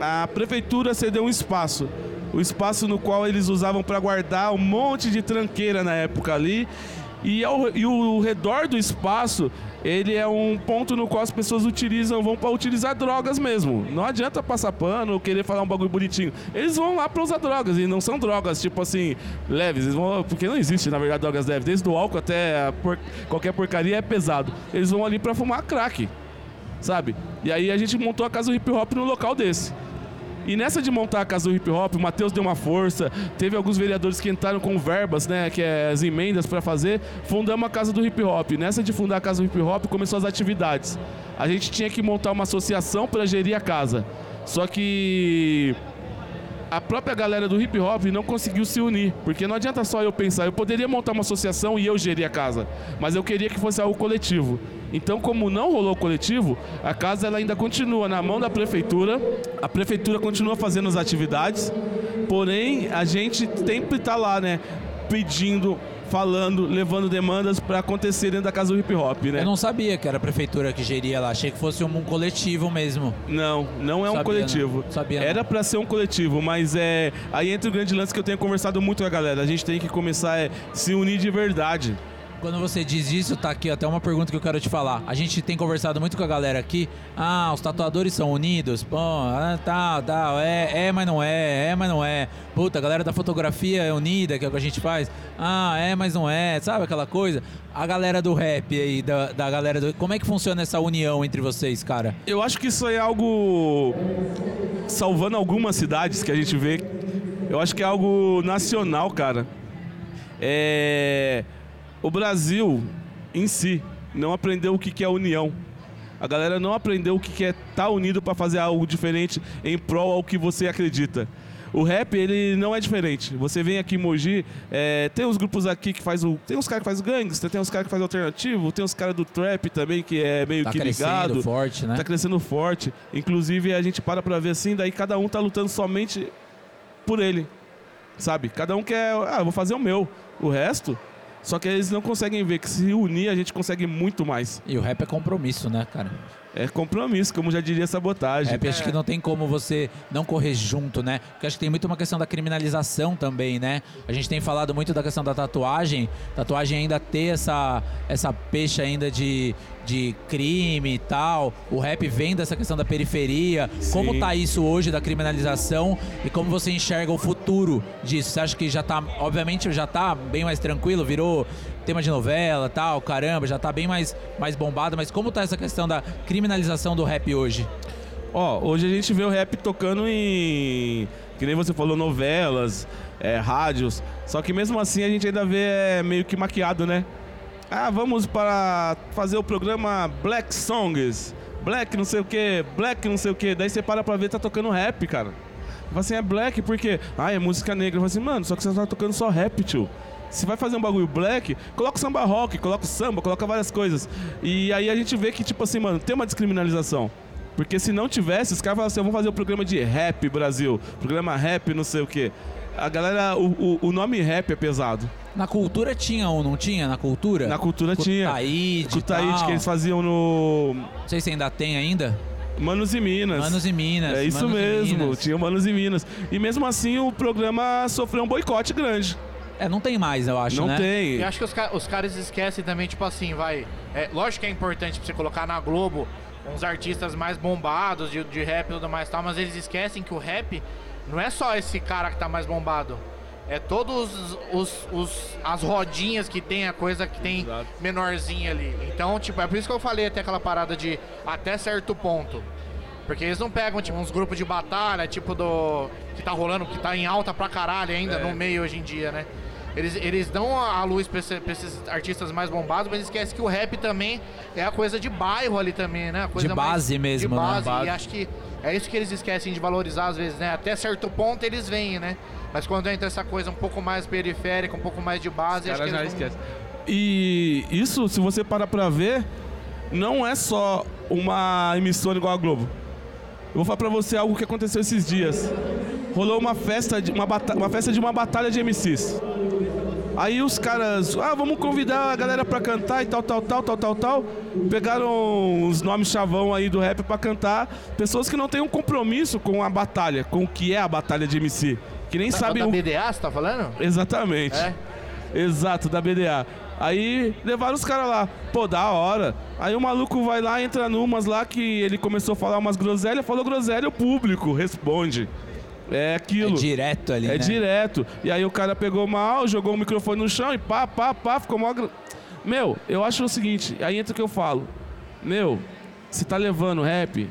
A prefeitura cedeu um espaço. O espaço no qual eles usavam para guardar um monte de tranqueira na época ali. E, ao, e o redor do espaço, ele é um ponto no qual as pessoas utilizam, vão para utilizar drogas mesmo. Não adianta passar pano querer falar um bagulho bonitinho. Eles vão lá para usar drogas e não são drogas tipo assim leves. Eles vão, porque não existe na verdade drogas leves. Desde o álcool até por- qualquer porcaria é pesado. Eles vão ali para fumar crack, sabe? E aí a gente montou a casa do hip hop no local desse. E nessa de montar a casa do hip hop, o Matheus deu uma força, teve alguns vereadores que entraram com verbas, né, que é as emendas para fazer, fundamos a casa do hip hop. Nessa de fundar a casa do hip hop, começou as atividades. A gente tinha que montar uma associação para gerir a casa. Só que a própria galera do hip hop não conseguiu se unir, porque não adianta só eu pensar, eu poderia montar uma associação e eu gerir a casa, mas eu queria que fosse algo coletivo. Então, como não rolou coletivo, a casa ela ainda continua na mão da prefeitura, a prefeitura continua fazendo as atividades, porém a gente sempre está lá, né, pedindo, falando, levando demandas para acontecer dentro da casa do hip hop, né? Eu não sabia que era a prefeitura que geria lá, achei que fosse um coletivo mesmo. Não, não é um Sabia coletivo. não, sabia não. Era pra ser um coletivo, mas é aí entra o grande lance que eu tenho conversado muito com a galera. A gente tem que começar a se unir de verdade. Quando você diz isso, tá aqui até uma pergunta que eu quero te falar. A gente tem conversado muito com a galera aqui. Ah, os tatuadores são unidos. Pô, ah, tá, tá. É, é, mas não é. É, mas não é. Puta, a galera da fotografia é unida, que é o que a gente faz. Ah, é, mas não é. Sabe aquela coisa? A galera do rap aí, da, da galera do. Como é que funciona essa união entre vocês, cara? Eu acho que isso é algo salvando algumas cidades que a gente vê. Eu acho que é algo nacional, cara. É o Brasil em si não aprendeu o que é união. A galera não aprendeu o que é estar unido para fazer algo diferente em prol ao que você acredita. O rap, ele não é diferente. Você vem aqui em Mogi, é, tem uns grupos aqui que faz o. Tem uns caras que faz gangster, tem uns caras que faz alternativo, tem uns caras do trap também que é meio Tá que crescendo ligado. forte, né? Tá crescendo forte. Inclusive a gente para pra ver assim, daí cada um tá lutando somente por ele. Sabe? Cada um quer, ah, vou fazer o meu. O resto, só que eles não conseguem ver que se unir a gente consegue muito mais. E o rap é compromisso, né, cara? É compromisso, como já diria sabotagem. Rap acho que não tem como você não correr junto, né? Porque acho que tem muito uma questão da criminalização também, né? A gente tem falado muito da questão da tatuagem, tatuagem ainda ter essa, essa peixe ainda de, de crime e tal. O rap vem dessa questão da periferia. Como tá isso hoje da criminalização e como você enxerga o futuro disso? Você acha que já tá, obviamente já tá bem mais tranquilo, virou tema de novela, tal, caramba, já tá bem mais mais bombado, mas como tá essa questão da criminalização do rap hoje? Ó, hoje a gente vê o rap tocando em. Que nem você falou, novelas, é, rádios. Só que mesmo assim a gente ainda vê é, meio que maquiado, né? Ah, vamos para fazer o programa Black Songs. Black não sei o que, Black não sei o que. Daí você para pra ver, tá tocando rap, cara. Fala assim, é black porque. Ah, é música negra. Fala assim, mano, só que você tá tocando só rap, tio. Se vai fazer um bagulho black, coloca samba rock, coloca samba, coloca várias coisas. E aí a gente vê que, tipo assim, mano, tem uma descriminalização. Porque se não tivesse, os caras falam assim, vamos fazer o programa de rap Brasil, programa rap não sei o quê. A galera, o, o, o nome rap é pesado. Na cultura tinha ou não tinha? Na cultura? Na cultura tinha. Taíde, Cutaíde, tal. que eles faziam no Não sei se ainda tem ainda. Manos e Minas. Manos e Minas. É isso Manos e mesmo, Minas. tinha Manos e Minas. E mesmo assim o programa sofreu um boicote grande. É, não tem mais, eu acho, não né? tem. Eu acho que os, os caras esquecem também, tipo assim, vai. É, lógico que é importante pra você colocar na Globo uns artistas mais bombados de, de rap e tudo mais e tal, mas eles esquecem que o rap não é só esse cara que tá mais bombado. É todos os, os- as rodinhas que tem, a coisa que tem menorzinha ali. Então, tipo, é por isso que eu falei até aquela parada de até certo ponto. Porque eles não pegam, tipo, uns grupos de batalha, tipo do. que tá rolando, que tá em alta pra caralho ainda É. no meio hoje em dia, né? Eles, eles dão a luz pra, esse- pra esses artistas mais bombados, mas esquece que o rap também é a coisa de bairro ali também, né? A coisa De mais- base mesmo, de né? base. Base. E acho que é isso que eles esquecem de valorizar às vezes, né? Até certo ponto eles vêm, né? Mas quando entra essa coisa um pouco mais periférica, um pouco mais de base, acho que já eles não- esquece. E isso, se você parar pra ver, não é só uma emissora igual a Globo. Eu vou falar pra você algo que aconteceu esses dias. Rolou uma festa de uma, uma festa de uma batalha de MCs. Aí os caras, ah, vamos convidar a galera pra cantar e tal, tal, tal, tal, tal, tal. Pegaram os nomes chavão aí do rap pra cantar. Pessoas que não têm um compromisso com a batalha, com o que é a batalha de MC. Que nem Da- sabem da o BDA, você tá falando? Exatamente. É? Exato, da BDA. Aí levaram os caras lá. Pô, da hora. Aí o maluco vai lá, entra numas lá que ele começou a falar umas groselhas, falou groselha, o público responde. É aquilo. É direto ali, É né? direto. E aí o cara pegou mal, jogou o microfone no chão e pá, pá, pá, ficou mó. Meu, eu acho o seguinte, aí entra o que eu falo. Meu, se tá levando rap,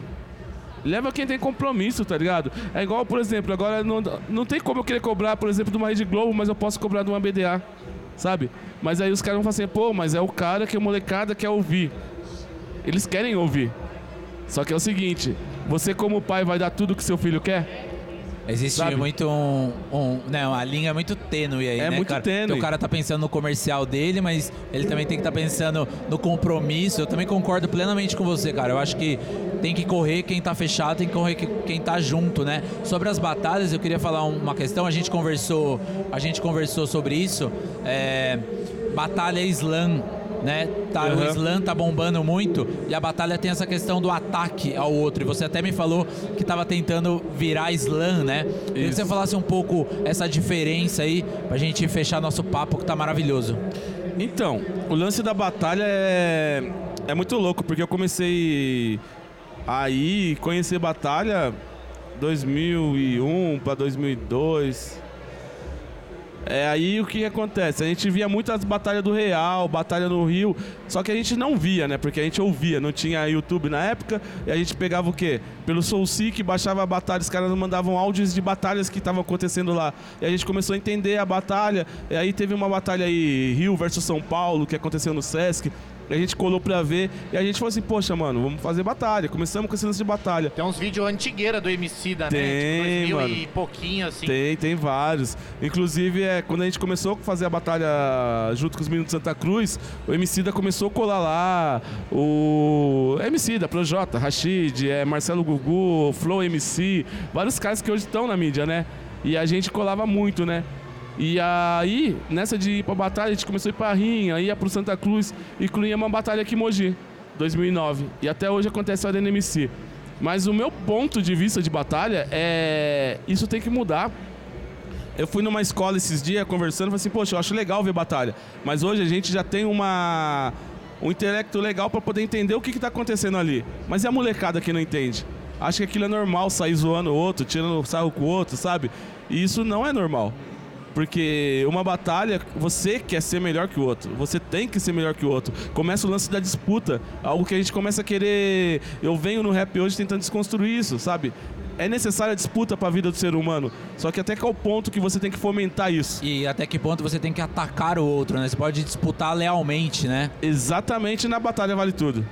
leva quem tem compromisso, tá ligado? É igual, por exemplo, agora não, não tem como eu querer cobrar, por exemplo, de uma Rede Globo, mas eu posso cobrar de uma BDA, sabe? Mas aí os caras vão falar assim, pô, mas é o cara que a molecada quer ouvir. Eles querem ouvir. Só que é o seguinte, você como pai vai dar tudo que seu filho quer? Existe Sabe? muito um, um. Né, uma linha muito tênue aí, É né, muito cara? tênue. Porque o cara tá pensando no comercial dele, mas ele também tem que estar pensando no compromisso. Eu também concordo plenamente com você, cara. Eu acho que tem que correr quem tá fechado, tem que correr que- quem tá junto, né? Sobre as batalhas, eu queria falar uma questão. A gente conversou, a gente conversou sobre isso. É, batalha slam. Né? Tá, O Uhum. slam tá bombando muito e a batalha tem essa questão do ataque ao outro. E você até me falou que tava tentando virar slam, né? Queria que você falasse um pouco essa diferença aí pra gente fechar nosso papo que tá maravilhoso. Então, o lance da batalha é, é muito louco, porque eu comecei a ir conhecer batalha 2001 para 2002. É aí o que acontece? A gente via muitas batalhas do Real, batalha no Rio, só que a gente não via, né? Porque a gente ouvia, não tinha YouTube na época, e a gente pegava o quê? Pelo SoulSeek, baixava a batalha, os caras mandavam áudios de batalhas que estavam acontecendo lá. E a gente começou a entender a batalha, e aí teve uma batalha aí, Rio versus São Paulo, que aconteceu no Sesc. A gente colou pra ver, e a gente falou assim, poxa, mano, vamos fazer batalha. Começamos com esse lance de batalha. Tem uns vídeos antigueira do MC da Tem, né? Tipo, 2000 mano. e pouquinho, assim. Tem, tem vários. Inclusive, é, quando a gente começou a fazer a batalha junto com os meninos de Santa Cruz, o Emicida começou a colar lá. O Emicida, Projota, Rashid, é, Marcelo Gugu, Flow MC, vários caras que hoje estão na mídia, né? E a gente colava muito, né? E aí, nessa de ir pra batalha, a gente começou a ir pra Rinha, ia pro Santa Cruz, incluía uma batalha aqui em Mogi, 2009. E até hoje acontece a Arena MC. Mas o meu ponto de vista de batalha é. Isso tem que mudar. Eu fui numa escola esses dias conversando, falei assim, poxa, eu acho legal ver batalha. Mas hoje a gente já tem uma um intelecto legal para poder entender o que, que tá acontecendo ali. Mas e a molecada que não entende? Acha que aquilo é normal, sair zoando o outro, tirando sarro com o outro, sabe? E isso não é normal. Porque uma batalha, você quer ser melhor que o outro. Você tem que ser melhor que o outro. Começa o lance da disputa. Algo que a gente começa a querer. Eu venho no rap hoje tentando desconstruir isso, sabe? É necessária a disputa para a vida do ser humano. Só que até qual ponto que você tem que fomentar isso? E até que ponto você tem que atacar o outro, né? Você pode disputar lealmente, né? Exatamente na batalha vale tudo.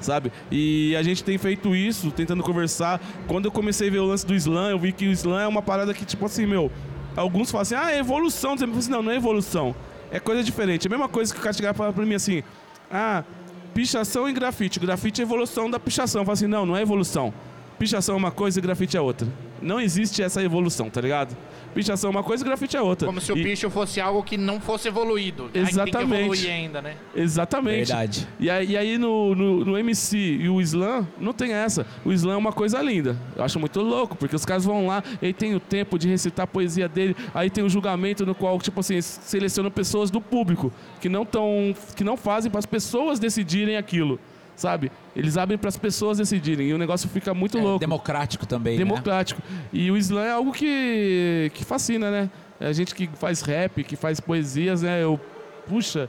Sabe? E a gente tem feito isso, tentando conversar. Quando eu comecei a ver o lance do slam, eu vi que o slam é uma parada que, tipo assim, meu. Alguns falam assim, ah, é evolução. Falo assim, não, não é evolução. É coisa diferente. É a mesma coisa que o cara falar pra mim assim, ah, pichação e grafite. Grafite é evolução da pichação. Eu falo assim, não, não é evolução. Pichação é uma coisa e grafite é outra. Não existe essa evolução, tá ligado? Pichação é uma coisa e grafite é outra. Como se o E- picho fosse algo que não fosse evoluído. Aí Tem que Exatamente. evoluir ainda, né? Exatamente. Verdade. E aí, e aí no, no, no MC e o Slam, não tem essa. O Slam é uma coisa linda. Eu acho muito louco, porque os caras vão lá, e aí tem o tempo de recitar a poesia dele, aí tem o julgamento no qual, tipo assim, seleciona pessoas do público que não tão, que não fazem para as pessoas decidirem aquilo. Sabe? Eles abrem para as pessoas decidirem e o negócio fica muito É louco democrático também, né? democrático. E o slam é algo que, que fascina, né? A gente que faz rap, que faz poesias, né? Eu, puxa,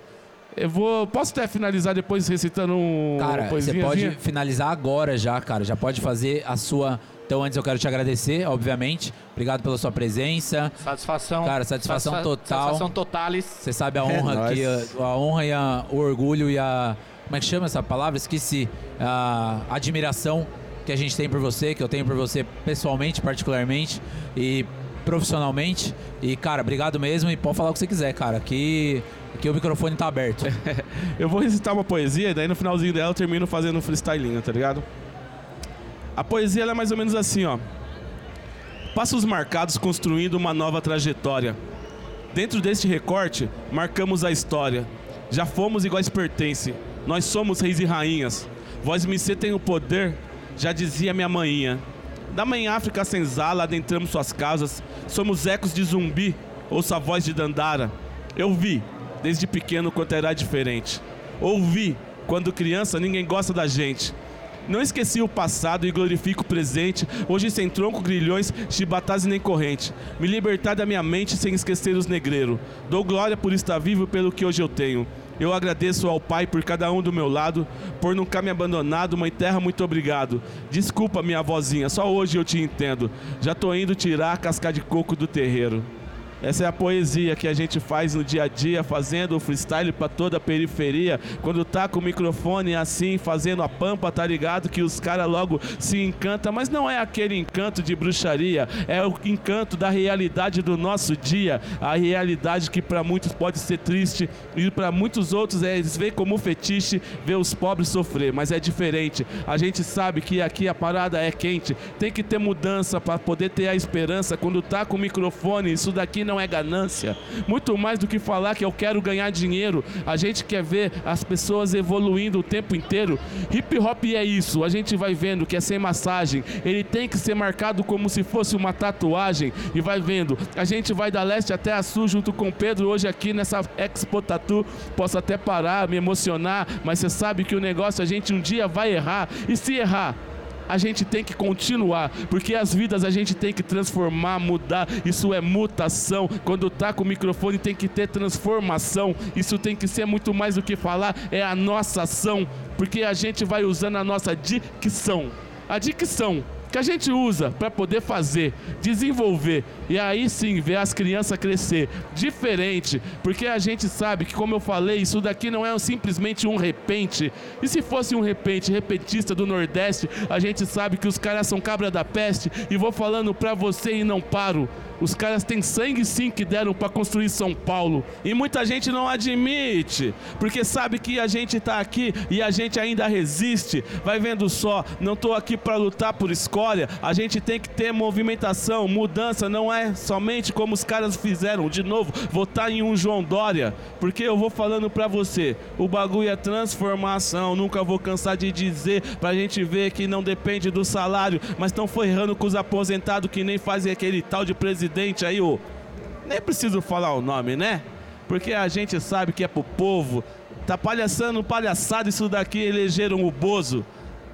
eu vou. Posso até finalizar depois recitando um, Cara, você pode finalizar agora já, cara. Já pode fazer a sua. Então, antes eu quero te agradecer, obviamente. Obrigado pela sua presença. Satisfação. Cara, satisfação Satisfa- total. Satisfação totalis. Você sabe a É honra que a, a honra e a- o orgulho e a como é que chama essa palavra? Esqueci. A admiração que a gente tem por você, que eu tenho por você pessoalmente, particularmente e profissionalmente. E cara, obrigado mesmo e pode falar o que você quiser, cara. Aqui, aqui o microfone tá aberto. Eu vou recitar uma poesia e daí no finalzinho dela eu termino fazendo um freestylinho, tá ligado? A poesia é mais ou menos assim, ó. Passos marcados construindo uma nova trajetória. Dentro deste recorte, marcamos a história. Já fomos iguais pertence. Nós somos reis e rainhas. Voz MC tem o poder, já dizia minha manhinha. Da mãe África senzala, adentramos suas casas. Somos ecos de zumbi, ouça a voz de Dandara. Eu vi, desde pequeno quanto era diferente. Ouvi, quando criança ninguém gosta da gente. Não esqueci o passado e glorifico o presente. Hoje sem tronco, grilhões, chibatas e nem corrente. Me libertar da minha mente sem esquecer os negreiros. Dou glória por estar vivo pelo que hoje eu tenho. Eu agradeço ao Pai por cada um do meu lado, por nunca me abandonado, Mãe Terra, muito obrigado. Desculpa, minha vozinha, só hoje eu te entendo. Já tô indo tirar a casca de coco do terreiro. Essa é a poesia que a gente faz no dia a dia, fazendo o freestyle para toda a periferia. Quando tá com o microfone assim, fazendo a pampa, tá ligado que os caras logo se encantam, mas não é aquele encanto de bruxaria, é o encanto da realidade do nosso dia, a realidade que para muitos pode ser triste e para muitos outros é eles veem como fetiche ver os pobres sofrer, mas é diferente. A gente sabe que aqui a parada é quente, tem que ter mudança para poder ter a esperança. Quando tá com o microfone, isso daqui não é ganância. Muito mais do que falar que eu quero ganhar dinheiro. A gente quer ver as pessoas evoluindo o tempo inteiro. Hip hop é isso. A gente vai vendo que é sem massagem. Ele tem que ser marcado como se fosse uma tatuagem. E vai vendo. A gente vai da leste até a sul junto com Pedro hoje aqui nessa Expo Tatu. Posso até parar, me emocionar, mas você sabe que o negócio a gente um dia vai errar. E se errar, a gente tem que continuar, porque as vidas a gente tem que transformar, mudar. Isso é mutação. Quando tá com o microfone tem que ter transformação. Isso tem que ser muito mais do que falar, é a nossa ação, porque a gente vai usando a nossa dicção. A dicção que a gente usa para poder fazer, desenvolver e aí sim ver as crianças crescer diferente, porque a gente sabe que, como eu falei, isso daqui não é simplesmente um repente. E se fosse um repente, repentista do Nordeste, a gente sabe que os caras são cabra da peste e vou falando para você e não paro. Os caras têm sangue sim que deram para construir São Paulo. E muita gente não admite, porque sabe que a gente tá aqui e a gente ainda resiste. Vai vendo só, não tô aqui para lutar por escolha. A gente tem que ter movimentação, mudança, não é somente como os caras fizeram, de novo, votar em um João Dória, porque eu vou falando para você, o bagulho é transformação, nunca vou cansar de dizer pra gente ver que não depende do salário, mas estão ferrando com os aposentados que nem fazem aquele tal de presidente aí, ô. Nem preciso falar o nome, né? Porque a gente sabe que é pro povo. Tá palhaçando palhaçada isso daqui, elegeram o Bozo.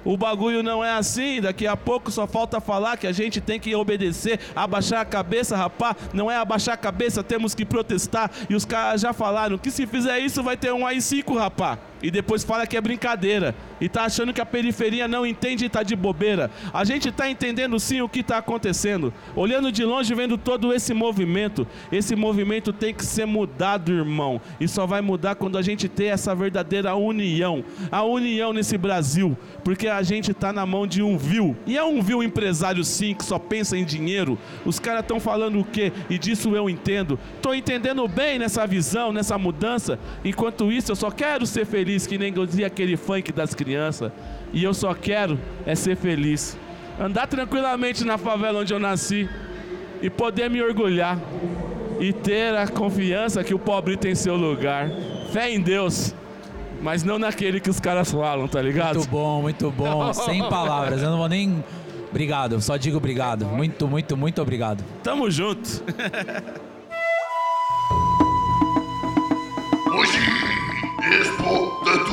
O bagulho não é assim, daqui a pouco só falta falar que a gente tem que obedecer, abaixar a cabeça, rapá. Não é abaixar a cabeça, temos que protestar. E os caras já falaram que se fizer isso vai ter um AI-5, rapá. E depois fala que é brincadeira. E tá achando que a periferia não entende e tá de bobeira. A gente tá entendendo sim o que tá acontecendo. Olhando de longe, vendo todo esse movimento. Esse movimento tem que ser mudado, irmão. E só vai mudar quando a gente ter essa verdadeira união. A união nesse Brasil. Porque a gente tá na mão de um vil. E é um vil empresário sim que só pensa em dinheiro. Os caras estão falando o quê? E disso eu entendo. Tô entendendo bem nessa visão, nessa mudança. Enquanto isso, eu só quero ser feliz, que nem dizia aquele funk das crianças. E eu só quero é ser feliz. Andar tranquilamente na favela onde eu nasci e poder me orgulhar e ter a confiança que o pobre tem seu lugar. Fé em Deus mas não naquele que os caras falam, tá ligado? Muito bom, muito bom. Sem palavras, eu não vou nem. Obrigado, só digo obrigado. Muito, muito, muito obrigado. Tamo junto. Hoje, expo tanto